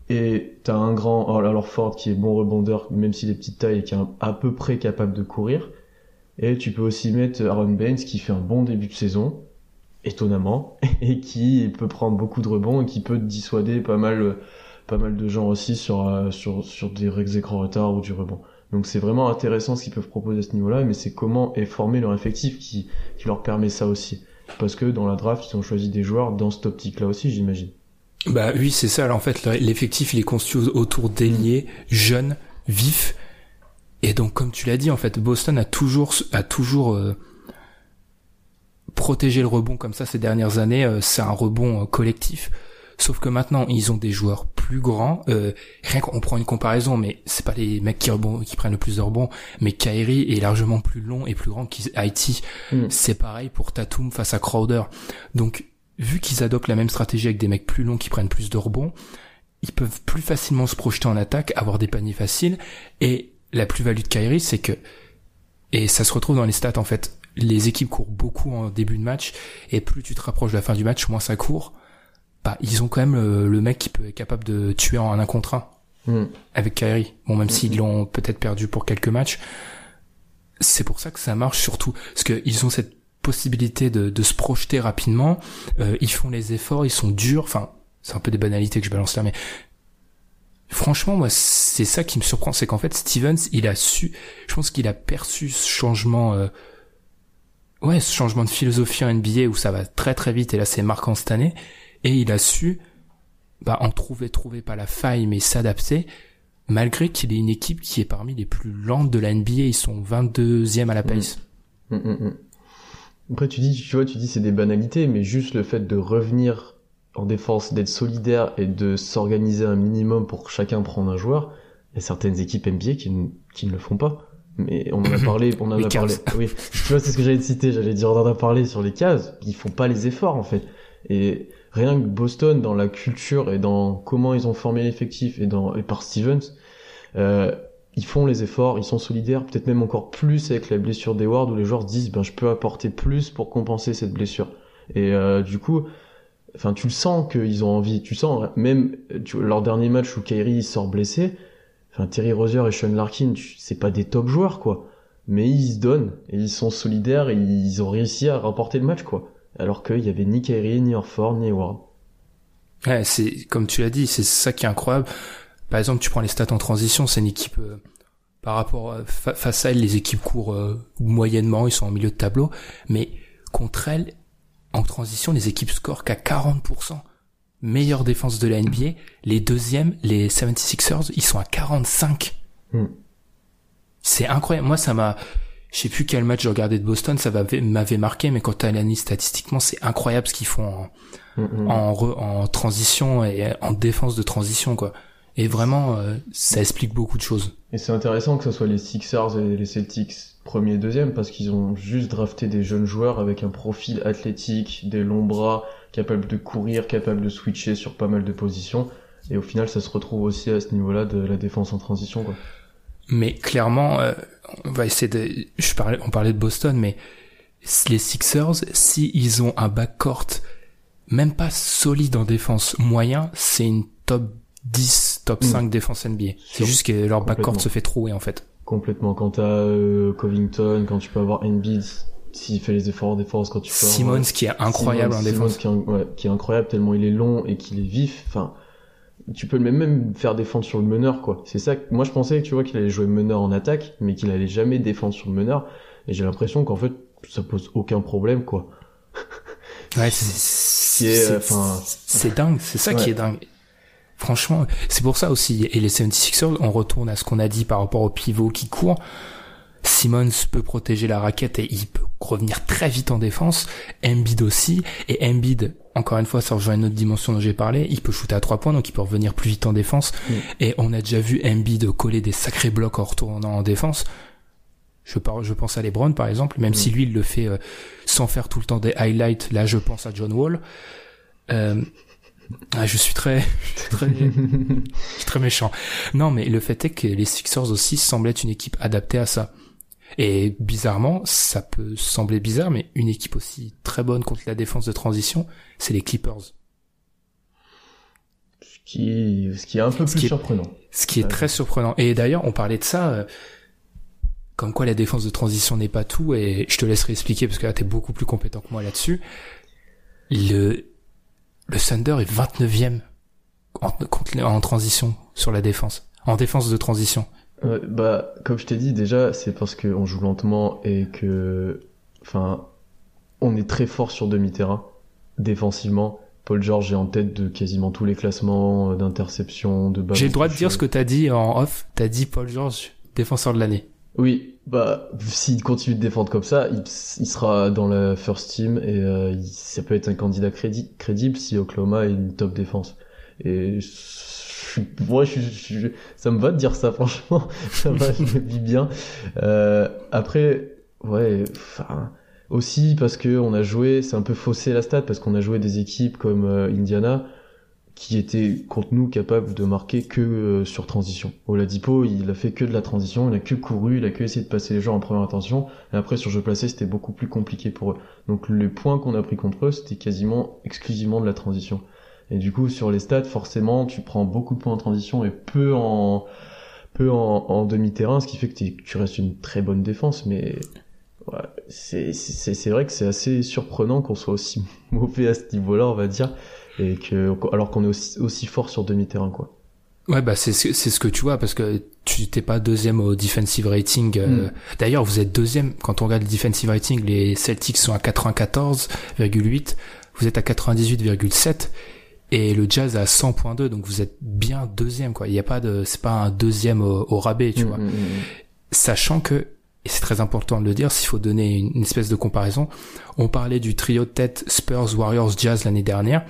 Et t'as un grand alors Ford qui est bon rebondeur même s'il est petite taille et qui est à peu près capable de courir. Et tu peux aussi mettre Aaron Baines qui fait un bon début de saison, étonnamment, et qui peut prendre beaucoup de rebonds et qui peut dissuader pas mal pas mal de gens aussi sur euh, sur sur des écrans retard ou du rebond. Donc c'est vraiment intéressant ce qu'ils peuvent proposer à ce niveau-là, mais c'est comment est formé leur effectif qui, qui leur permet ça aussi. Parce que dans la draft, ils ont choisi des joueurs dans cette optique-là aussi, j'imagine. Bah oui, c'est ça. Alors, en fait, l'effectif, il est construit autour d'ailiers jeunes, vifs. Et donc, comme tu l'as dit, en fait, Boston a toujours, a toujours euh, protégé le rebond comme ça ces dernières années. euh, c'est un rebond collectif. Sauf que maintenant, ils ont des joueurs plus grands. Euh, rien qu'on prend une comparaison, mais c'est pas les mecs qui, rebond, qui prennent le plus de rebonds, mais Kyrie est largement plus long et plus grand qu'Haïti. Mm. C'est pareil pour Tatum face à Crowder. Donc, vu qu'ils adoptent la même stratégie avec des mecs plus longs qui prennent plus de rebonds, ils peuvent plus facilement se projeter en attaque, avoir des paniers faciles. Et la plus-value de Kyrie, c'est que, et ça se retrouve dans les stats en fait, les équipes courent beaucoup en début de match, et plus tu te rapproches de la fin du match, moins ça court. Bah, ils ont quand même le, le mec qui peut être capable de tuer en un contre un. Mm. avec Kyrie. Bon, même s'ils l'ont peut-être perdu pour quelques matchs, c'est pour ça que ça marche surtout. Parce qu'ils ont cette possibilité de, de se projeter rapidement, euh, ils font les efforts, ils sont durs, enfin, c'est un peu des banalités que je balance là, mais franchement, moi, c'est ça qui me surprend, c'est qu'en fait, Stevens, il a su, je pense qu'il a perçu ce changement, euh, ouais, ce changement de philosophie en NBA où ça va très très vite, et là, c'est marquant cette année, et il a su, bah, en trouver, trouver pas la faille, mais s'adapter, malgré qu'il ait une équipe qui est parmi les plus lentes de la NBA, ils sont 22e à la pace. Mm, mm, mm. Après, tu dis, tu vois, tu dis c'est des banalités, mais juste le fait de revenir en défense, d'être solidaire et de s'organiser un minimum pour chacun prendre un joueur, il y a certaines équipes NBA qui, ne- qui ne le font pas. Mais on en a parlé, on en a parlé. Oui, tu vois, c'est ce que j'allais te citer. J'allais dire, on en a parlé sur les cases. Ils font pas les efforts, en fait. Et rien que Boston, dans la culture et dans comment ils ont formé l'effectif et et par Stevens, euh, ils font les efforts, ils sont solidaires, peut-être même encore plus avec la blessure d'Eward où les joueurs se disent, ben, je peux apporter plus pour compenser cette blessure. Et, euh, du coup, enfin, tu le sens qu'ils ont envie, tu sens, même, tu, leur dernier match où Kyrie sort blessé, enfin, Terry Rozier et Sean Larkin, tu- c'est pas des top joueurs, quoi. Mais ils se donnent, et ils sont solidaires, et ils ont réussi à remporter le match, quoi. Alors qu'il y avait ni Kyrie, ni Orford, ni Hayward. Ouais, c'est comme tu l'as dit, c'est ça qui est incroyable. Par exemple, tu prends les stats en transition, c'est une équipe euh, par rapport euh, fa- face à elle, les équipes courent euh, moyennement, ils sont en milieu de tableau, mais contre elle, en transition, les équipes scorent qu'à 40%. Meilleure défense de la NBA, les deuxièmes, les 76ers, ils sont à 45. Hmm. C'est incroyable. Moi, ça m'a, je sais plus quel match j'ai regardé de Boston, ça m'avait marqué, mais quand tu analyses statistiquement, c'est incroyable ce qu'ils font en, Mm, en, re- en transition et en défense de transition quoi. Et vraiment, euh, ça explique beaucoup de choses. Et c'est intéressant que ce soit les Sixers et les Celtics premier et deuxième parce qu'ils ont juste drafté des jeunes joueurs avec un profil athlétique, des longs bras, capables de courir, capables de switcher sur pas mal de positions. Et au final, ça se retrouve aussi à ce niveau-là de la défense en transition. Quoi. Mais clairement, euh, on va essayer de. Je parlais, on parlait de Boston, mais les Sixers, si ils ont un backcourt même pas solide en défense, moyen, c'est une top 10, top Mm. 5 défense NBA. C'est juste que leur backcourt se fait trouer en fait. Complètement. Quand t'as euh, Covington, quand tu peux avoir Embiid, s'il fait les efforts en défense, quand tu peux avoir- Simmons qui est incroyable en défense. Simmons qui est, ouais, qui est incroyable tellement il est long et qu'il est vif. Enfin, tu peux même, même faire défendre sur le meneur, quoi. C'est ça. que- moi, je pensais, tu vois, qu'il allait jouer meneur en attaque, mais qu'il allait jamais défendre sur le meneur. Et j'ai l'impression qu'en fait, ça pose aucun problème, quoi. Ouais, c'est est, c'est- enfin, c'est dingue, c'est ça qui est dingue. Franchement, c'est pour ça aussi. Et les 76ers, on retourne à ce qu'on a dit par rapport au pivot qui court. Simmons peut protéger la raquette et il peut revenir très vite en défense. Embiid aussi. Et Embiid, encore une fois, ça rejoint une autre dimension dont j'ai parlé. Il peut shooter à trois points, donc il peut revenir plus vite en défense. Et on a déjà vu Embiid coller des sacrés blocs en retournant en défense. Je, je pense à LeBron par exemple, même si lui il le fait euh, sans faire tout le temps des highlights. Là, je pense à John Wall. Euh, ah, je suis très, très, je suis très méchant. Non, mais le fait est que les Sixers aussi semblent être une équipe adaptée à ça. Et bizarrement, ça peut sembler bizarre, mais une équipe aussi très bonne contre la défense de transition, c'est les Clippers. Ce qui, ce qui est un peu Ce plus est- surprenant. Ce qui est Ouais. très surprenant. Et d'ailleurs, on parlait de ça, euh, comme quoi la défense de transition n'est pas tout, et je te laisserai expliquer parce que là, t'es beaucoup plus compétent que moi là-dessus. Le, le Thunder est 29e en, contre les- en transition sur la défense. En défense de transition. Ouais, bah, comme je t'ai dit, déjà, c'est parce qu'on joue lentement et que, enfin, on est très fort sur demi-terrain, défensivement. Paul George est en tête de quasiment tous les classements euh, d'interception, de J'ai le droit de dire ce que t'as dit en off. T'as dit Paul George, défenseur de l'année. Oui, bah, s'il continue de défendre comme ça, il, il sera dans la first team et euh, il- ça peut être un candidat crédi- crédible si Oklahoma est une top défense. Et je moi, je, je- ça me va de dire ça, franchement. ça va, je le vis bien. Euh, après, ouais, enfin, aussi parce que on a joué, c'est un peu faussé la stat parce qu'on a joué des équipes comme euh, Indiana qui étaient contre nous capables de marquer que euh, sur transition. Oladipo, il a fait que de la transition, il a que couru, il a que essayé de passer les gens en première intention, et après sur jeu placé, c'était beaucoup plus compliqué pour eux. Donc les points qu'on a pris contre eux, c'était quasiment exclusivement de la transition. Et du coup, sur les stats, forcément, tu prends beaucoup de points en transition et peu en peu en, en demi-terrain, ce qui fait que tu restes une très bonne défense, mais ouais, c'est vrai que c'est assez surprenant qu'on soit aussi mauvais à ce niveau-là, on va dire, et que alors qu'on est aussi, aussi fort sur demi-terrain, quoi. Ouais, bah c'est ce- c'est ce que tu vois parce que tu t'es pas deuxième au defensive rating. euh, Mm. D'ailleurs, vous êtes deuxième quand on regarde le defensive rating. Les Celtics sont à 94,8, vous êtes à 98,7 et le Jazz à 100.2. Donc vous êtes bien deuxième quoi. Il y a pas de, c'est pas un deuxième au, au rabais, tu Mm, vois. mm, mm. Sachant que et c'est très important de le dire, s'il faut donner une, une espèce de comparaison, on parlait du trio de tête Spurs, Warriors, Jazz l'année dernière.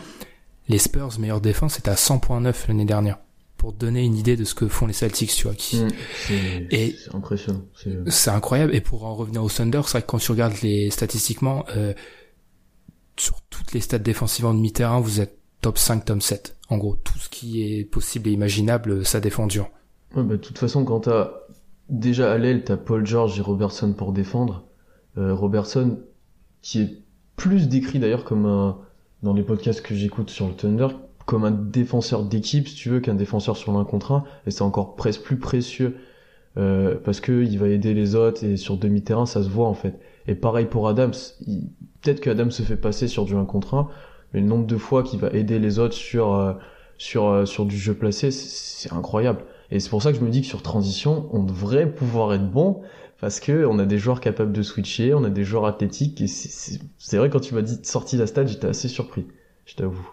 Les Spurs, meilleure défense, c'était à 100.9 l'année dernière. Pour donner une idée de ce que font les Celtics, tu vois, qui, c'est Et- c'est impressionnant. C'est- c'est incroyable. Et pour en revenir au Thunder, c'est vrai que quand tu regardes les statistiquement, euh, sur toutes les stats défensives en demi-terrain, vous êtes top 5, top 7. En gros, tout ce qui est possible et imaginable, ça défend dur. Ouais, bah, de toute façon, quand t'as déjà à l'aile, t'as Paul George et Robertson pour défendre. Euh, Robertson, qui est plus décrit d'ailleurs comme un, dans les podcasts que j'écoute sur le Thunder, comme un défenseur d'équipe, si tu veux, qu'un défenseur sur l'un contre un, et c'est encore presque plus précieux, euh, parce que il va aider les autres, et sur demi-terrain, ça se voit, en fait. Et pareil pour Adams, peut-être que Adams se fait passer sur du 1 contre 1, mais le nombre de fois qu'il va aider les autres sur, euh, sur, euh, sur du jeu placé, c'est incroyable. Et c'est pour ça que je me dis que sur transition, on devrait pouvoir être bon parce que on a des joueurs capables de switcher, on a des joueurs athlétiques et c'est- vrai quand tu m'as dit sorti la stade, j'étais assez surpris, je t'avoue.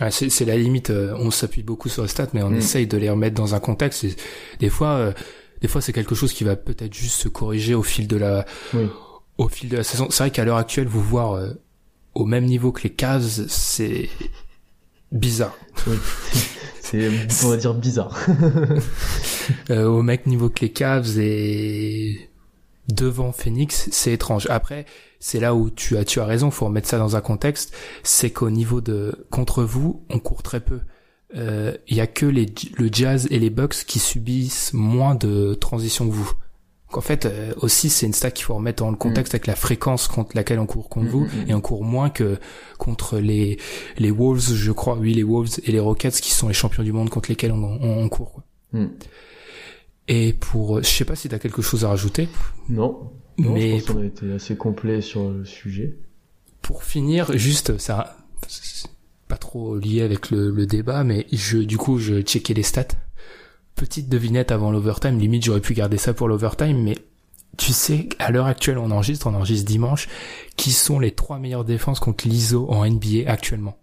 Ah, c'est la limite. euh, on s'appuie beaucoup sur les stats, mais on Mm. essaye de les remettre dans un contexte. Et des fois, euh, des fois, c'est quelque chose qui va peut-être juste se corriger au fil de la, Oui. au fil de la saison. C'est vrai qu'à l'heure actuelle, vous voir euh, au même niveau que les Cavs, c'est bizarre. Oui. c'est on va dire bizarre. Euh, au même niveau que les Cavs et devant Phoenix, c'est étrange. Après, c'est là où tu as tu as raison, faut remettre ça dans un contexte, c'est qu'au niveau de contre vous, on court très peu. Euh, Il y a que les le Jazz et les Bucks qui subissent moins de transition que vous. Donc en fait, euh, aussi c'est une stat qu'il faut remettre dans le contexte avec la fréquence contre laquelle on court contre Mm, vous mm, mm. et on court moins que contre les les Wolves, je crois, oui les Wolves et les Rockets qui sont les champions du monde contre lesquels on, on, on court. Quoi. Et pour, je sais pas si t'as quelque chose à rajouter, Non. Non, mais je pense qu'on a été assez complet sur le sujet. pour finir, juste ça, pas trop lié avec le, le débat, mais je, du coup, je checkais les stats. Petite devinette avant l'overtime, limite j'aurais pu garder ça pour l'overtime, mais tu sais, à l'heure actuelle, on enregistre, on enregistre dimanche, qui sont les trois meilleures défenses contre l'ISO en NBA actuellement?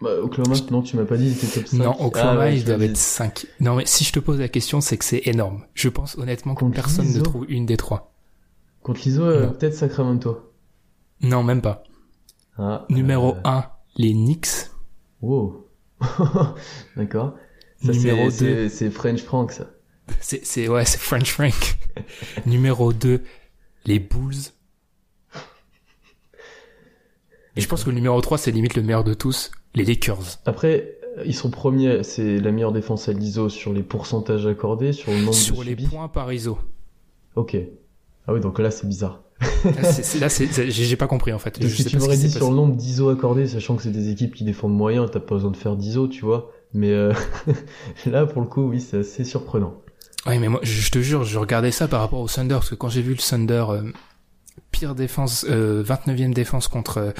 Bah, Oklahoma, non, tu m'as pas dit, il était top 5. Non, Oklahoma, Ah ouais, tu doivent m'as être dit. 5. Non, mais si je te pose la question, c'est que c'est énorme. Je pense honnêtement que Contre personne ne trouve une des trois. Contre l'ISO, euh, peut-être Sacramento. Non, même pas. Ah, Numéro euh, 1, les Knicks. Wow. D'accord. Ça, Numéro c'est- c'est- French Frank, ça. C'est, c'est, ouais, c'est French Frank. Numéro 2, les Bulls. Et je pense que le numéro 3, c'est limite le meilleur de tous, les Lakers. Après, ils sont premiers, c'est la meilleure défense à l'ISO sur les pourcentages accordés, sur le nombre Sur de les subis. points par ISO. Ok. Ah oui, donc là, c'est bizarre. Là, c'est, j'ai pas compris, en fait. Je sais tu m'aurais dit sur le nombre d'ISO accordés, sachant que c'est des équipes qui défendent moyen, t'as pas besoin de faire d'ISO, tu vois. Mais euh, là, pour le coup, oui, c'est assez surprenant. Ouais, mais moi, je te jure, je regardais ça par rapport au Thunder, parce que quand j'ai vu le Thunder, euh, pire défense, euh, 29e défense contre euh,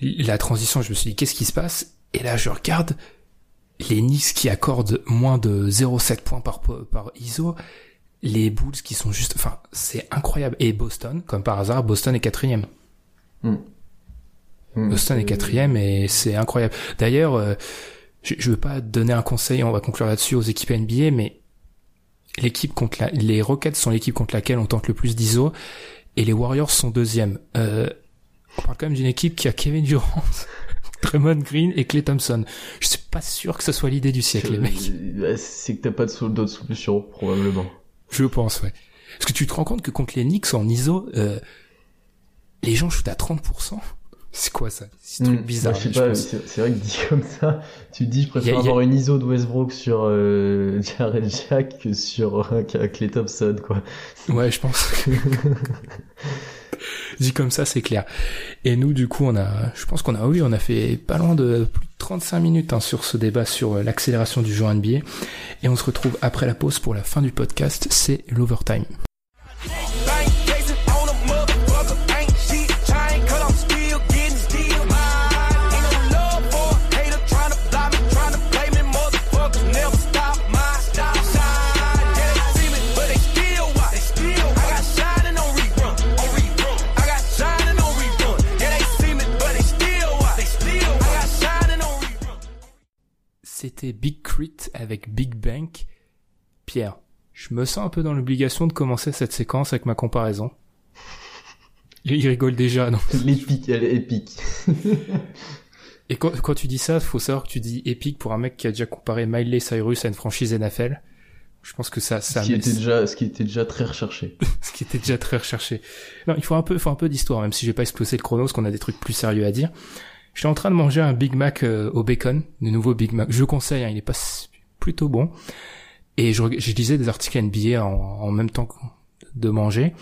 la transition, je me suis dit, qu'est-ce qui se passe? Et là, je regarde les Knicks qui accordent moins de 0,7 points par, par ISO, les Bulls qui sont juste... Enfin, c'est incroyable. Et Boston, comme par hasard, Boston est quatrième. Hmm. Hmm, Boston est quatrième et c'est incroyable. D'ailleurs, euh, je, je veux pas donner un conseil, on va conclure là-dessus aux équipes NBA, mais l'équipe contre la, les Rockets sont l'équipe contre laquelle on tente le plus d'ISO et les Warriors sont deuxième. Euh, on parle quand même d'une équipe qui a Kevin Durant, Draymond Green et Clay Thompson. Je suis pas sûr que ce soit l'idée du siècle, les mecs. Euh, C'est que t'as pas d'autres solutions, probablement. Je pense, ouais. Parce que tu te rends compte que contre les Knicks en ISO, euh, les gens shootent à 30%. C'est quoi ça? C'est truc Hmm. bizarre. Moi, je sais pas, c'est vrai que dit comme ça, tu te dis, je préfère Y a- y a- avoir une ISO de Westbrook sur euh, Jared Jack que sur euh, Clay Thompson, quoi. Ouais, je pense. Dit comme ça, c'est clair. Et nous, du coup, on a, je pense qu'on a, oui, on a fait pas loin de plus de 35 minutes hein, sur ce débat sur euh, l'accélération du jeu NBA. Et on se retrouve après la pause pour la fin du podcast. C'est l'overtime. Big Crit avec Big Bank. Pierre, je me sens un peu dans l'obligation de commencer cette séquence avec ma comparaison. Il rigole déjà, non? L'épique, elle est épique. Et quand, quand tu dis ça, faut savoir que tu dis épique pour un mec qui a déjà comparé Miley Cyrus à une franchise NFL. Je pense que ça, ça ce, qui était déjà, ce qui était déjà très recherché. ce qui était déjà très recherché. Non, il faut un peu, faut un peu d'histoire, même si j'ai pas explosé le chrono, parce qu'on a des trucs plus sérieux à dire. J'étais en train de manger un Big Mac euh, au bacon, le nouveau Big Mac. Je le conseille, hein, il est pas plutôt bon. Et je, je lisais des articles NBA en, en même temps que de manger.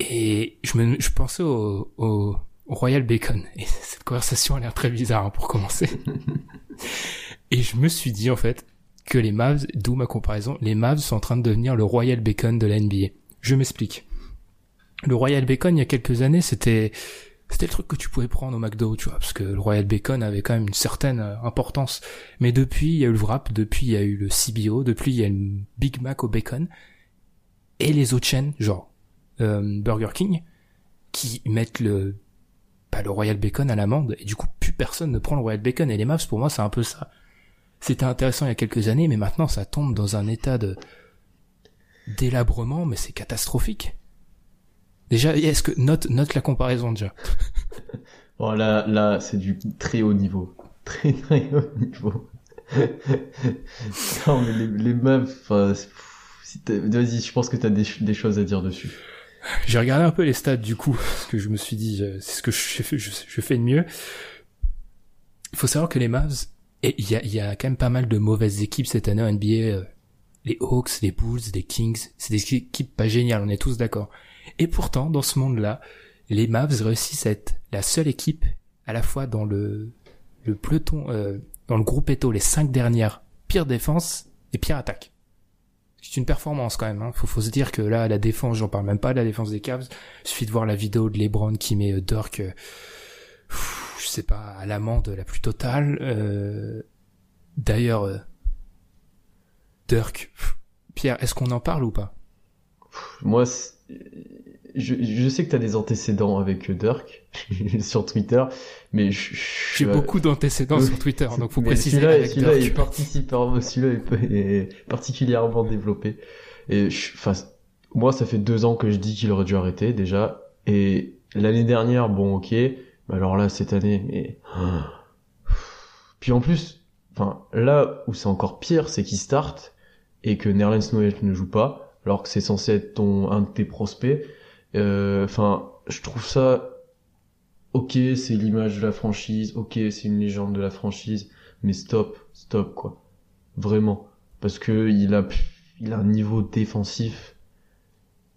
Et je me, je pensais au, au, au Royal Bacon. Et cette conversation a l'air très bizarre hein, pour commencer. et je me suis dit en fait que les Mavs, d'où ma comparaison, les Mavs sont en train de devenir le Royal Bacon de la NBA. Je m'explique. Le Royal Bacon, il y a quelques années, c'était c'était le truc que tu pouvais prendre au McDo, tu vois, parce que le Royal Bacon avait quand même une certaine euh, importance. Mais depuis, il y a eu le wrap, depuis, il y a eu le CBO, depuis, il y a le Big Mac au bacon, et les autres chaînes, genre euh, Burger King, qui mettent le pas le Royal Bacon à l'amende, et du coup, plus personne ne prend le Royal Bacon. Et les Mavs, pour moi, c'est un peu ça. C'était intéressant il y a quelques années, mais maintenant, ça tombe dans un état de délabrement, mais c'est catastrophique. Déjà, est-ce que note note la comparaison déjà. Bon, là, là, c'est du très haut niveau. Très, très haut niveau. non, mais les, les meufs, si vas-y, je pense que t'as des, des choses à dire dessus. J'ai regardé un peu les stats du coup, parce que je me suis dit, c'est ce que je fais, je, je fais de mieux. Il faut savoir que les Mavs, il y a, y a quand même pas mal de mauvaises équipes cette année en NBA. euh, les Hawks, les Bulls, les Kings, c'est des équipes pas géniales, on est tous d'accord. Et pourtant, dans ce monde-là, les Mavs réussissent à être la seule équipe, à la fois dans le, le peloton, euh, dans le groupe Eto, les cinq dernières, pire défense et pire attaque. C'est une performance quand même. Hein. Faut, faut se dire que là, la défense, j'en parle même pas la défense des Cavs. Il suffit de voir la vidéo de LeBron qui met euh, Dirk, euh, je sais pas, à l'amende la plus totale. Euh, D'ailleurs, euh, Dirk, Pierre, est-ce qu'on en parle ou pas? Moi, c'est- je, je sais que t'as des antécédents avec Dirk sur Twitter, mais je- je- J'ai beaucoup d'antécédents sur Twitter, donc faut préciser Celui-là, avec celui-là Dirk. est, participa- celui-là est, est particulièrement développé. Et enfin, moi, ça fait deux ans que je dis qu'il aurait dû arrêter déjà. Et l'année dernière, bon, ok. Mais alors là, cette année, mais puis en plus, enfin, là où c'est encore pire, c'est qu'il start et que Nerlens Noel ne joue pas, alors que c'est censé être ton un de tes prospects. Euh, Enfin, je trouve ça ok, c'est l'image de la franchise, ok, c'est une légende de la franchise, mais stop, stop quoi, vraiment, parce que il a, il a un niveau défensif.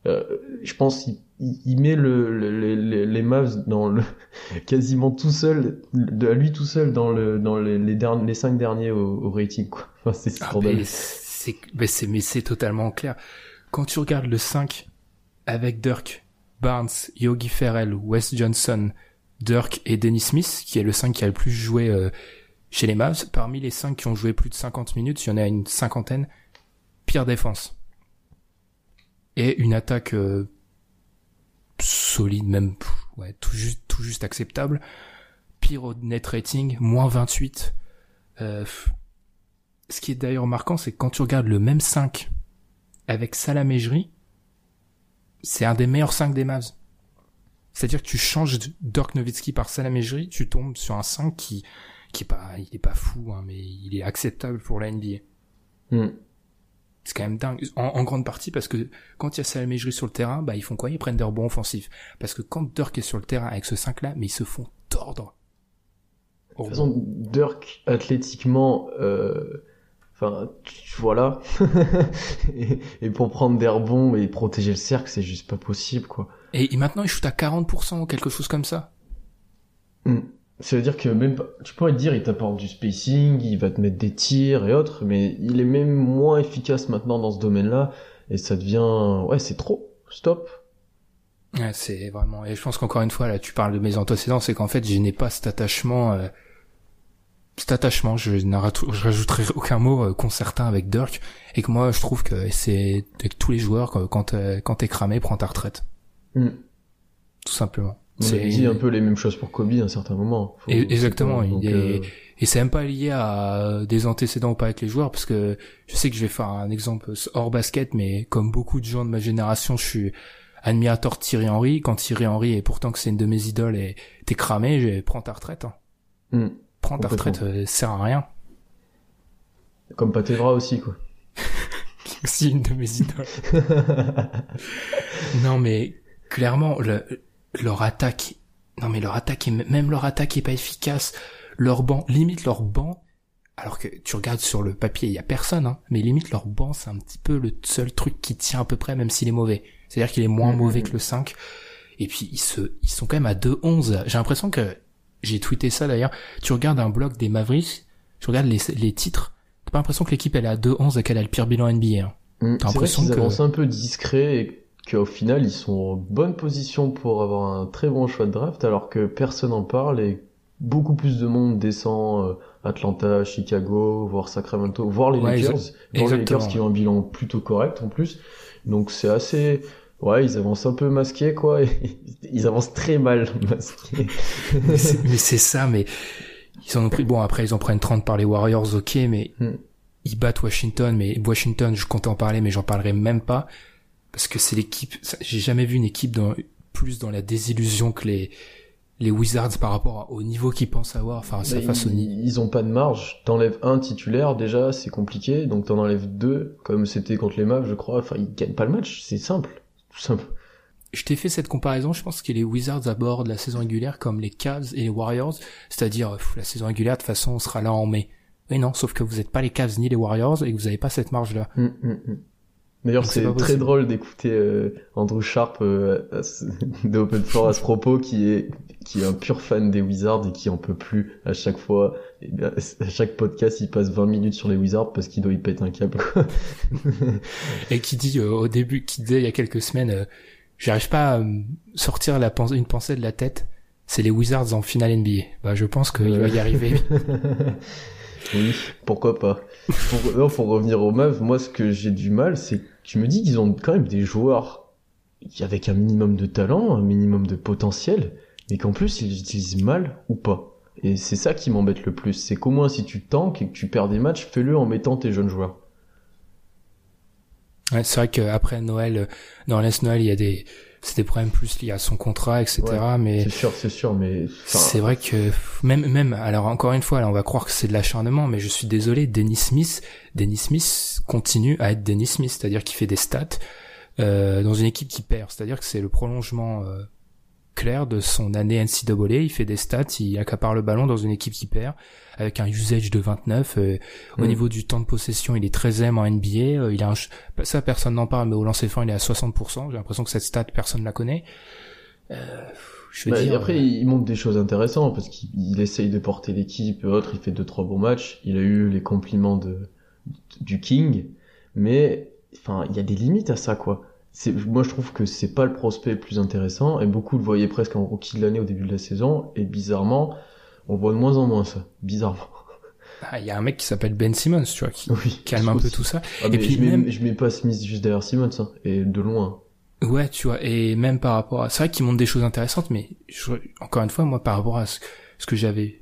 Euh, je pense il, il met le, le- le- le- les Mavs dans le quasiment tout seul, de à lui tout seul dans le dans les les, derniers, les cinq derniers au, au rating quoi. Enfin, c'est Ah, scandaleux. mais c'est, mais c'est totalement clair. Quand tu regardes le 5 avec Dirk, Barnes, Yogi Ferrell, Wes Johnson, Dirk et Dennis Smith, qui est le 5 qui a le plus joué euh, chez les Mavs, parmi les 5 qui ont joué plus de 50 minutes, il y en a une cinquantaine, pire défense. Et une attaque euh, solide, même ouais, tout juste, tout juste acceptable. Pire au net rating, moins 28. Euh, ce qui est d'ailleurs marquant, c'est que quand tu regardes le même 5 avec Salamégerie, c'est un des meilleurs 5 des Mavs. C'est-à-dire que tu changes Dirk Nowitzki par Salamégerie, tu tombes sur un 5 qui, qui est pas, il est pas fou, hein, mais il est acceptable pour la NBA. Hmm. C'est quand même dingue. En, en grande partie parce que quand il y a Salamégerie sur le terrain, bah, ils font quoi? Ils prennent des rebonds offensifs. Parce que quand Dirk est sur le terrain avec ce 5-là, mais ils se font tordre. De toute façon, Dirk, athlétiquement, euh, enfin, tu- voilà. et, et pour prendre des rebonds et protéger le cercle, c'est juste pas possible, quoi. Et, et maintenant, il shoot à 40% ou quelque chose comme ça. Hmm. Ça veut dire que même pas, tu pourrais te dire, il t'apporte du spacing, il va te mettre des tirs et autres, mais il est même moins efficace maintenant dans ce domaine-là, et ça devient, ouais, c'est trop. Stop. Ouais, c'est vraiment. Et je pense qu'encore une fois, là, tu parles de mes antécédents, c'est qu'en fait, je n'ai pas cet attachement. euh, Cet attachement, je, je rajouterai aucun mot euh, concertin avec Dirk, et que moi, je trouve que c'est avec tous les joueurs, quand euh, quand t'es cramé, prends ta retraite, Hmm. tout simplement. On a dit un peu les mêmes choses pour Kobe à un certain moment. Faut- exactement, il est- euh, Et c'est même pas lié à des antécédents ou pas avec les joueurs, parce que je sais que je vais faire un exemple hors basket, mais comme beaucoup de gens de ma génération, je suis admirateur de Thierry Henry. Quand Thierry Henry, et pourtant que c'est une de mes idoles, et t'es cramé, je prends ta retraite. Hein. hmm. Prends ta retraite, euh, sert à rien. Comme Patevra aussi, quoi. aussi une de mes idoles. non mais clairement le- leur attaque non mais leur attaque est, même leur attaque est pas efficace leur banc limite leur banc alors que tu regardes sur le papier il y a personne hein, mais limite leur banc c'est un petit peu le seul truc qui tient à peu près même s'il est mauvais c'est-à-dire qu'il est moins Mhm. mauvais que le 5 et puis ils se ils sont quand même à 2-11 j'ai l'impression que j'ai tweeté ça d'ailleurs tu regardes un blog des Mavericks tu regardes les, les titres t'as pas l'impression que l'équipe elle est à 2-11 et qu'elle a le pire bilan NBA hein. Hmm. T'as l'impression qu'ils que- avancent un peu discret et qu'au final ils sont en bonne position pour avoir un très bon choix de draft alors que personne en parle et beaucoup plus de monde descend euh, Atlanta, Chicago, voire Sacramento, voire les Ouais, Lakers, voire les. Lakers qui ont un bilan plutôt correct en plus. Donc c'est assez ouais, ils avancent un peu masqués quoi ils avancent très mal masqués. mais c'est ça, mais ils en ont pris. Bon, après, ils en prennent 30 par les Warriors, ok, mais Hmm. ils battent Washington. Mais Washington, je comptais en parler, mais j'en parlerai même pas parce que c'est l'équipe. J'ai jamais vu une équipe dans plus dans la désillusion que les les Wizards par rapport au niveau qu'ils pensent avoir. Enfin, ça face au ils ont pas de marge. T'enlèves un titulaire, déjà, c'est compliqué. Donc t'en enlèves deux, comme c'était contre les Mavs, je crois. Enfin, ils gagnent pas le match. C'est simple. Je t'ai fait cette comparaison, je pense que les Wizards abordent la saison régulière comme les Cavs et les Warriors, c'est-à-dire la saison régulière de toute façon on sera là en mai. Mais non, sauf que vous n'êtes pas les Cavs ni les Warriors et que vous n'avez pas cette marge-là. Hum, hum, hum. D'ailleurs, c'est très possible. drôle d'écouter euh, Andrew Sharp euh, à ce- de Open Floor à ce propos, qui est qui est un pur fan des Wizards et qui en peut plus à chaque fois. Et bien, à chaque podcast, il passe 20 minutes sur les Wizards parce qu'il doit y péter un câble. Et qui dit euh, au début, qui disait il y a quelques semaines, euh, j'arrive pas à sortir la pensée, une pensée de la tête, c'est les Wizards en finale NBA. Bah je pense qu'il va y arriver. oui, pourquoi pas. Pour, non, pour revenir aux Mavs, moi, ce que j'ai du mal, c'est que je me dis qu'ils ont quand même des joueurs avec un minimum de talent, un minimum de potentiel, mais qu'en plus ils utilisent mal ou pas. Et c'est ça qui m'embête le plus, c'est qu'au moins si tu tankes et que tu perds des matchs, fais-le en mettant tes jeunes joueurs. Ouais, c'est vrai qu'après Noël, euh, dans l'Est Noël, il y a des, c'est des problèmes plus liés à son contrat, etc. mais c'est sûr, c'est sûr, mais c'est vrai que même, même, alors encore une fois, là, on va croire que c'est de l'acharnement, mais je suis désolé, Dennis Smith, Dennis Smith continue à être Dennis Smith, c'est-à-dire qu'il fait des stats euh, dans une équipe qui perd, c'est-à-dire que c'est le prolongement euh, clair de son année NCAA. Il fait des stats, il accapare le ballon dans une équipe qui perd, avec un usage de 29. Euh, au mm. niveau du temps de possession, il est 13e en NBA. Euh, il a un, ça personne n'en parle, mais au lancer fin, il est à 60%. J'ai l'impression que cette stat, personne ne la connaît. Euh, je bah, après, il montre des choses intéressantes parce qu'il essaye de porter l'équipe, autre. Il fait deux trois bons matchs. Il a eu les compliments de du King, mais enfin, il y a des limites à ça, quoi moi je trouve que c'est pas le prospect le plus intéressant et beaucoup le voyaient presque en rookie de l'année au début de la saison et bizarrement on voit de moins en moins ça bizarrement. Ah, il y a un mec qui s'appelle Ben Simmons tu vois qui calme un peu tout ça. Ah, et puis je mets, même... je mets pas Smith juste derrière Simmons hein, et de loin. Ouais tu vois et même par rapport à c'est vrai qu'il montre des choses intéressantes mais encore une fois moi par rapport à ce, que j'avais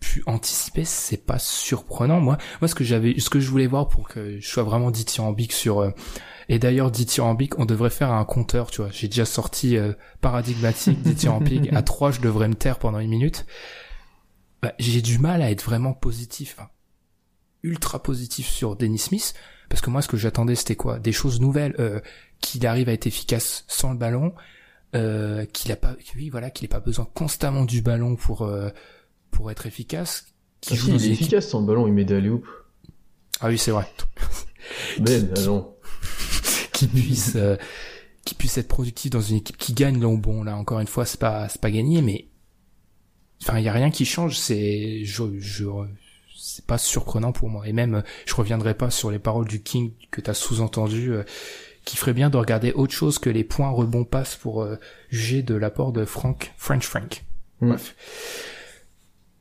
pu anticiper, c'est pas surprenant. Moi, moi, ce que j'avais, ce que je voulais voir pour que je sois vraiment dithyrambique sur euh, et d'ailleurs, dithyrambique, on devrait faire un compteur, tu vois. J'ai déjà sorti euh, paradigmatique, dithyrambique. à 3, je devrais me taire pendant une minute. Bah, j'ai du mal à être vraiment positif, ultra positif sur Dennis Smith, parce que moi, ce que j'attendais, c'était quoi? Des choses nouvelles, euh, qu'il arrive à être efficace sans le ballon, euh, qu'il a pas, oui, voilà, qu'il ait pas besoin constamment du ballon pour euh, pour être efficace. Ah il est efficace sans ballon, il met des Ah oui, c'est vrai. Ben, allons qui puisse euh, qui puisse être productif dans une équipe qui gagne là bon là encore une fois c'est pas c'est pas gagné mais enfin il y a rien qui change c'est je, je c'est pas surprenant pour moi et même je reviendrai pas sur les paroles du King que t'as sous-entendu euh, qui ferait bien de regarder autre chose que les points rebond passent pour euh, juger de l'apport de Frank French Frank mm. bref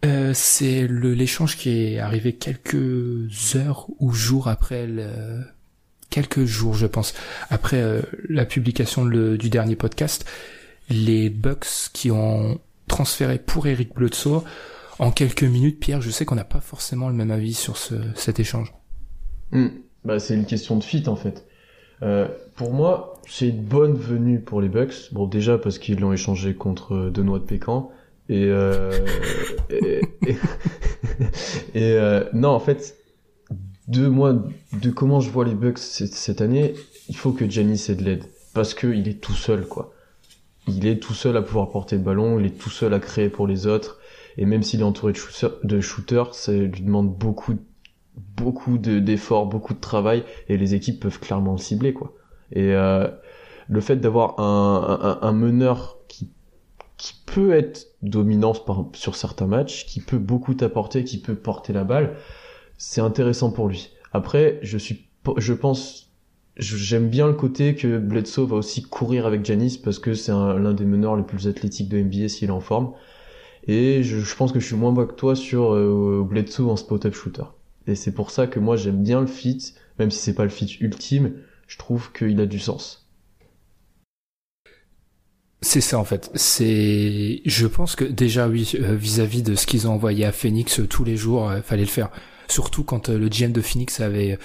euh, c'est l'échange qui est arrivé quelques heures ou jours après quelques jours, je pense, après euh, la publication du dernier podcast, les Bucks qui ont transféré pour Eric Bledsoe en quelques minutes. Pierre, je sais qu'on n'a pas forcément le même avis sur ce, cet échange. Hmm. Bah, c'est une question de fit en fait. Euh, pour moi, c'est une bonne venue pour les Bucks. Bon, déjà parce qu'ils l'ont échangé contre Denois de Pécan. Et, euh, et, et, non, en fait, de moi, de comment je vois les Bucks cette, année, il faut que Giannis ait de l'aide. Parce que il est tout seul, quoi. Il est tout seul à pouvoir porter le ballon, il est tout seul à créer pour les autres. Et même s'il est entouré de, shooters, ça lui demande beaucoup, beaucoup d'efforts, beaucoup de travail. Et les équipes peuvent clairement le cibler, quoi. Et euh, le fait d'avoir un, un, meneur qui, peut être dominant sur certains matchs, qui peut beaucoup t'apporter, qui peut porter la balle, c'est intéressant pour lui. Après, je suis, je pense, j'aime bien le côté que Bledsoe va aussi courir avec Janis parce que c'est l'un des meneurs les plus athlétiques de NBA s'il est en forme. Et je, pense que je suis moins bas que toi sur euh, Bledsoe en spot-up shooter. Et c'est pour ça que moi j'aime bien le fit, même si c'est pas le fit ultime, je trouve qu'il a du sens. C'est ça en fait. C'est, je pense que déjà oui, euh, vis-à-vis de ce qu'ils ont envoyé à Phoenix euh, tous les jours, fallait le faire. Surtout quand euh, le GM de Phoenix avait...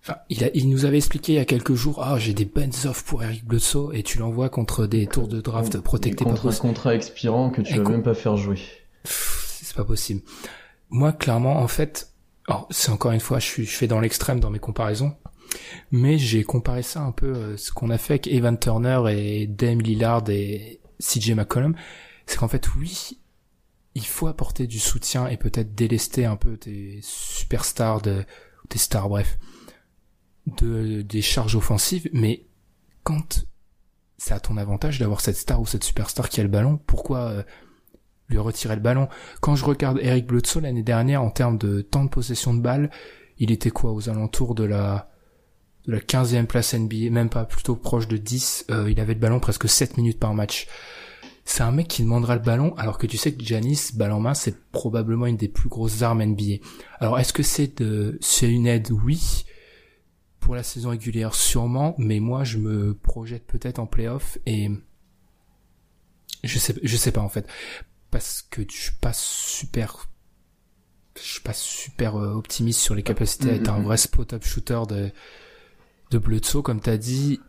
Enfin, il, a, il nous avait expliqué il y a quelques jours, ah, j'ai des bonnes offres pour Eric Bledsoe, et tu l'envoies contre des tours de draft protectés contre un contrat expirant que tu vas même pas faire jouer. C'est pas possible. Moi, clairement, en fait, c'est encore une fois, je, suis, je fais dans l'extrême dans mes comparaisons, mais j'ai comparé ça un peu, euh, ce qu'on a fait avec Evan Turner et Dame Lillard et CJ McCollum, c'est qu'en fait, oui, il faut apporter du soutien et peut-être délester un peu tes superstars de, tes stars, bref, de, des charges offensives, mais quand c'est à ton avantage d'avoir cette star ou cette superstar qui a le ballon, pourquoi euh, lui retirer le ballon? Quand je regarde Eric Bledsoe l'année dernière en termes de temps de possession de balle, il était quoi aux alentours de la la 15e place NBA, même pas plutôt proche de 10, euh, il avait le ballon presque 7 minutes par match c'est un mec qui demandera le ballon alors que tu sais que Janis, balle en main, c'est probablement une des plus grosses armes NBA. Alors est-ce que c'est de, c'est une aide? Oui. pour la saison régulière sûrement, mais moi je me projette peut-être en playoff et je sais je sais pas en fait parce que je suis pas super je suis pas super euh, optimiste sur les capacités à être un vrai spot-up shooter de de Bledsoe comme t'as dit.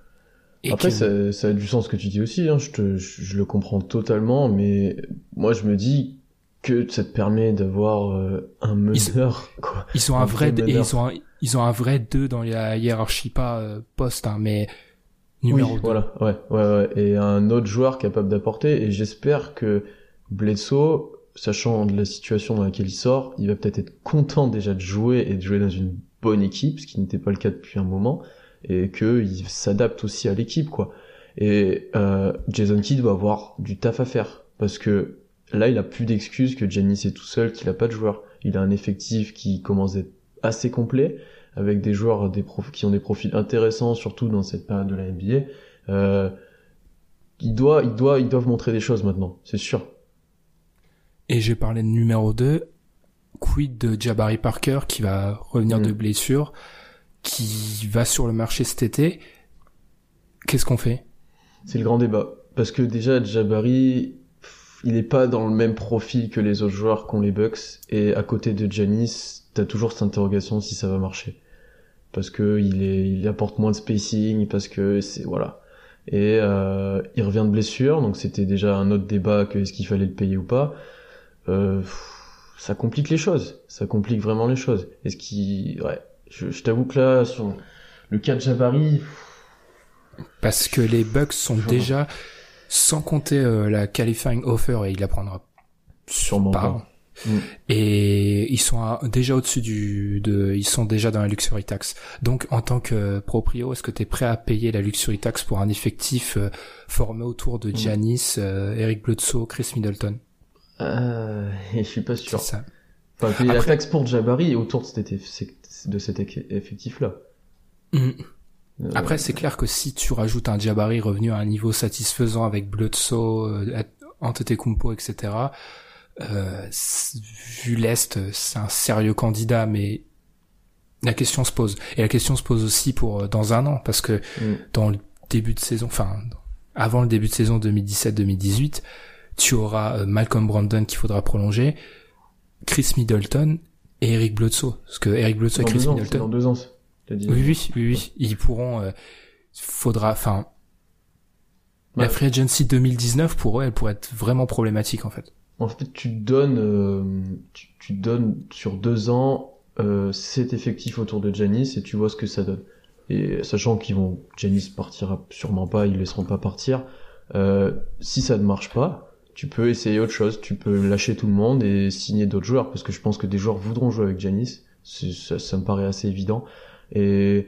Et Après, ça, ça, a du sens ce que tu dis aussi. Hein. Je, te, je, le comprends totalement, mais moi je me dis que ça te permet d'avoir euh, un meneur. Ils, quoi. ils ont un, vrai, et ils ont un, ils ont un vrai 2 dans la hiérarchie pas euh, poste, hein, mais numéro oui, Voilà, ouais, ouais, ouais, et un autre joueur capable d'apporter. Et j'espère que Bledsoe sachant de la situation dans laquelle il sort, il va peut-être être content déjà de jouer et de jouer dans une bonne équipe, ce qui n'était pas le cas depuis un moment, et qu'il s'adapte aussi à l'équipe, quoi. Et euh, Jason Kidd va avoir du taf à faire, parce que là, il a plus d'excuses que Giannis est tout seul, qu'il a pas de joueurs. Il a un effectif qui commence à être assez complet, avec des joueurs des prof... qui ont des profils intéressants, surtout dans cette période de la NBA. Euh, il doit, il doit, ils doivent montrer des choses maintenant, c'est sûr. Et j'ai parlé de numéro 2, quid de Jabari Parker qui va revenir de mm. blessure, qui va sur le marché cet été. Qu'est-ce qu'on fait? C'est le grand débat. Parce que déjà, Jabari, il n'est pas dans le même profil que les autres joueurs qu'ont les Bucks. Et à côté de Janis, t'as toujours cette interrogation si ça va marcher. Parce que il, apporte moins de spacing, parce que c'est... Voilà. Et euh, il revient de blessure, donc c'était déjà un autre débat que est-ce qu'il fallait le payer ou pas euh, ça complique les choses. Ça complique vraiment les choses. Et ce qui, ouais, je, je t'avoue que là, sur le cas de Jabari, parce que les Bucks sont déjà, sans compter euh, la qualifying offer, et il la prendra sûrement pas. Mm. Et ils sont déjà au-dessus du, de, ils sont déjà dans la luxury tax. Donc, en tant que proprio, est-ce que tu es prêt à payer la luxury tax pour un effectif euh, formé autour de Giannis, mm. Eric Bledsoe, Chris Middleton? Euh, je suis pas sûr. Ça. Enfin, la taxe pour Jabari autour de cet, de cet effectif-là. Mm. Euh, Après, c'est clair que si tu rajoutes un Jabari revenu à un niveau satisfaisant avec Bledsoe, euh, Antetokounmpo, etc., euh, vu l'Est, c'est un sérieux candidat, mais la question se pose. Et la question se pose aussi pour dans un an, parce que mm. dans le début de saison, enfin, avant le début de saison 2017-2018, tu auras Malcolm Brandon qu'il faudra prolonger, Chris Middleton et Eric Bledsoe. Parce que Eric Bledsoe et Chris Middleton. Dans deux ans, dit. Oui, oui, oui, oui. Ils pourront, euh, faudra, enfin, la free agency 2019 pour eux, elle pourrait être vraiment problématique en fait. En fait, tu donnes, euh, tu, tu, donnes sur deux ans euh, cet effectif autour de Janis et tu vois ce que ça donne. Et sachant qu'ils vont, Janis partira sûrement pas, ils laisseront pas partir. Euh, si ça ne marche pas, tu peux essayer autre chose, tu peux lâcher tout le monde et signer d'autres joueurs, parce que je pense que des joueurs voudront jouer avec Janis, ça, ça, me paraît assez évident. Et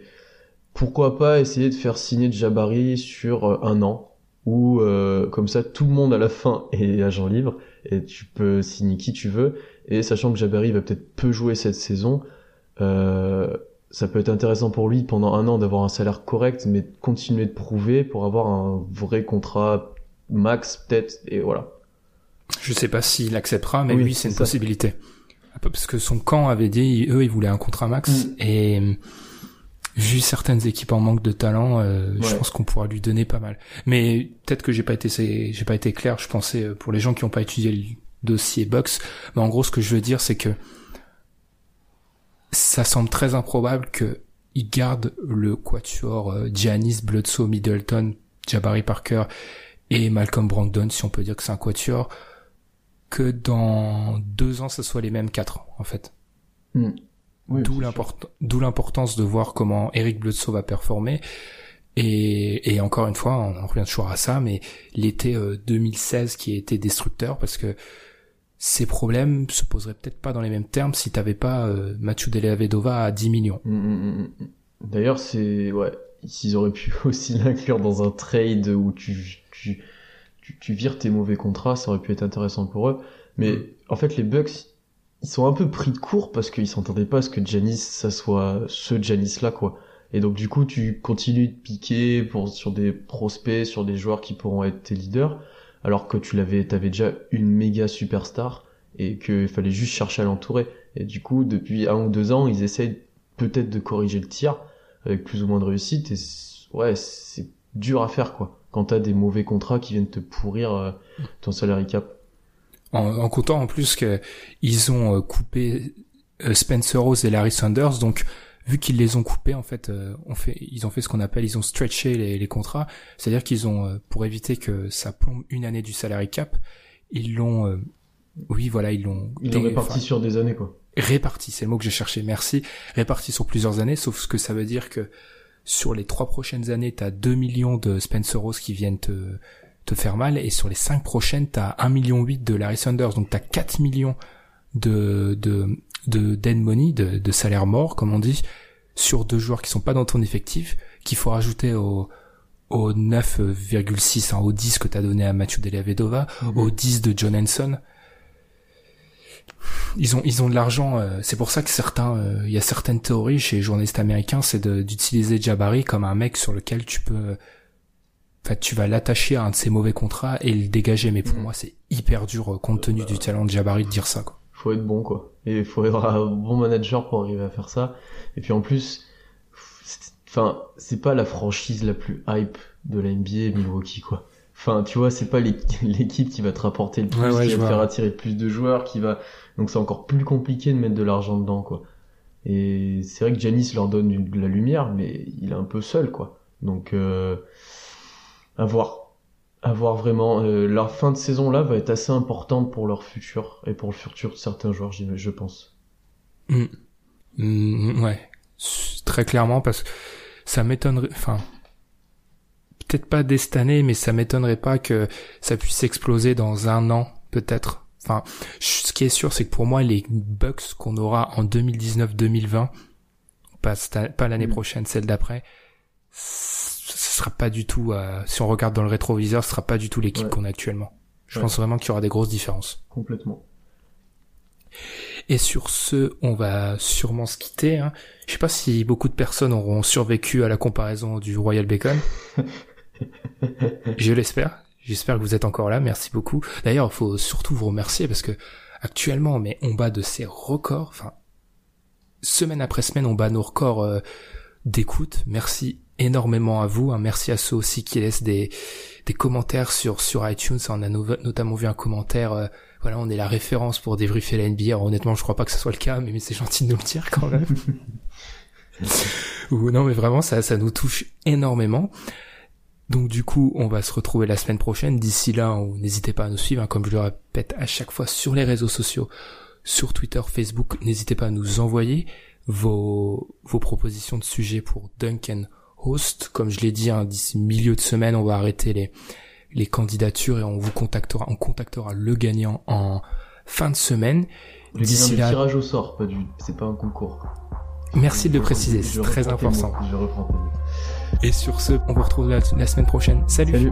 pourquoi pas essayer de faire signer Jabari sur euh, un an, ou euh, comme ça tout le monde à la fin est agent libre, et tu peux signer qui tu veux, et sachant que Jabari va peut-être peu jouer cette saison, euh, ça peut être intéressant pour lui pendant un an d'avoir un salaire correct, mais continuer de prouver pour avoir un vrai contrat max peut-être, et voilà. Je sais pas s'il acceptera, mais oui, c'est une possibilité. Parce que son camp avait dit, eux, ils voulaient un contrat max. Mm. Et vu certaines équipes en manque de talent, euh, je pense qu'on pourra lui donner pas mal. Mais peut-être que j'ai pas été, j'ai pas été clair. Je pensais euh, pour les gens qui n'ont pas étudié le dossier box, mais en gros, ce que je veux dire, c'est que ça semble très improbable que il garde le quatuor euh, Giannis, Bledsoe, Middleton, Jabari Parker et Malcolm Brogdon, si on peut dire que c'est un quatuor que dans deux ans, ce soit les mêmes quatre, en fait. Hmm. D'où l'importance de voir comment Eric Bledsoe va performer. Et, et encore une fois, on, revient toujours à ça, mais l'été 2016 euh, qui a été destructeur parce que ces problèmes se poseraient peut-être pas dans les mêmes termes si t'avais pas euh, Mathieu Delevedova à 10 millions. Hmm, hmm, D'ailleurs, c'est ouais, s'ils auraient pu aussi l'inclure dans un trade où tu, tu tu, vires tes mauvais contrats, ça aurait pu être intéressant pour eux. Mais mm. en fait, les Bucks, ils sont un peu pris de court parce qu'ils s'entendaient pas à ce que Janis, ça soit ce Janis là, quoi. Et donc, du coup, tu continues de piquer pour, sur des prospects, sur des joueurs qui pourront être tes leaders, alors que tu l'avais, t'avais déjà une méga superstar et qu'il fallait juste chercher à l'entourer. Et du coup, depuis un ou deux ans, ils essayent peut-être de corriger le tir. avec plus ou moins de réussite. Et ouais, c'est dur à faire quoi. Quand t'as des mauvais contrats qui viennent te pourrir euh, ton salary cap. En, en comptant en plus que ils ont euh, coupé euh, Spencer Rose et Larry Sanders, donc vu qu'ils les ont coupés, en fait, on fait, ils ont fait ce qu'on appelle, ils ont stretché les, les contrats, c'est-à-dire qu'ils ont, pour éviter que ça plombe une année du salary cap, ils l'ont, oui, voilà, ils l'ont. Ils l'ont réparti sur des années, quoi. Réparti, c'est le mot que j'ai cherché. Merci. Réparti sur plusieurs années, sauf ce que ça veut dire que sur les trois prochaines années, t'as 2 millions de Spencer Rose qui viennent te, te faire mal, et sur les cinq prochaines, t'as 1 million 8 de Larry Sanders, donc t'as 4 millions de, de, de dead money, de, de salaire mort, comme on dit, sur deux joueurs qui sont pas dans ton effectif, qu'il faut rajouter au, au 9,6, hein, au 10 que t'as donné à Mathieu Delavedova, mhm. au 10 de John Henson. Ils ont ils ont de l'argent. Euh, c'est pour ça que certains, euh, il y a certaines théories chez les journalistes américains, c'est d'utiliser Jabari comme un mec sur lequel tu peux, enfin tu vas l'attacher à un de ses mauvais contrats et le dégager. Mais pour mhm. moi, c'est hyper dur euh, compte tenu du talent de Jabari de dire ça. Quoi. Faut être bon quoi. Et il faut être un bon manager pour arriver à faire ça. Et puis en plus, enfin c'est pas la franchise la plus hype de la NBA Milwaukee quoi. Enfin, tu vois, c'est pas l'équipe qui va te rapporter le plus, qui va te faire attirer plus de joueurs, qui va. Donc c'est encore plus compliqué de mettre de l'argent dedans, quoi. Et c'est vrai que Janis leur donne de la lumière, mais il est un peu seul, quoi. Donc, euh, à voir. À voir vraiment. Euh, leur fin de saison là va être assez importante pour leur futur et pour le futur de certains joueurs, je pense. Mmh. Mmh, ouais, très clairement parce que ça m'étonnerait. Enfin, peut-être pas dès cette année, mais ça m'étonnerait pas que ça puisse exploser dans un an, peut-être. Enfin, ce qui est sûr, c'est que pour moi, les Bucks qu'on aura en 2019-2020, pas, pas l'année mm. prochaine, celle d'après, ce sera pas du tout, euh, si on regarde dans le rétroviseur, ce sera pas du tout l'équipe qu'on a actuellement. Je pense vraiment qu'il y aura des grosses différences. Complètement. Et sur ce, on va sûrement se quitter. Hein. Je sais pas si beaucoup de personnes auront survécu à la comparaison du Royal Bacon. Je l'espère. J'espère que vous êtes encore là. Merci beaucoup. D'ailleurs, il faut surtout vous remercier parce que actuellement, mais on bat de ces records. Enfin, semaine après semaine, on bat nos records euh, d'écoute. Merci énormément à vous. Hein. Merci à ceux aussi qui laissent des, des commentaires sur sur iTunes. On a notamment vu un commentaire. Euh, voilà, on est la référence pour débriefer la NBA. honnêtement, je crois pas que ce soit le cas, mais, mais c'est gentil de nous le dire quand même. Ou non, mais vraiment, ça, ça nous touche énormément. Donc du coup, on va se retrouver la semaine prochaine. D'ici là, n'hésitez pas à nous suivre, hein, comme je le répète à chaque fois sur les réseaux sociaux, sur Twitter, Facebook. N'hésitez pas à nous envoyer vos, vos propositions de sujets pour Duncan Host. Comme je l'ai dit, hein, d'ici milieu de semaine, on va arrêter les, les candidatures et on vous contactera, on contactera le gagnant en fin de semaine. Le gagnant là... tirage au sort, pas du, c'est pas un concours. Merci de le préciser, c'est très important. Je reprends et sur ce, on vous retrouve la, semaine prochaine. Salut.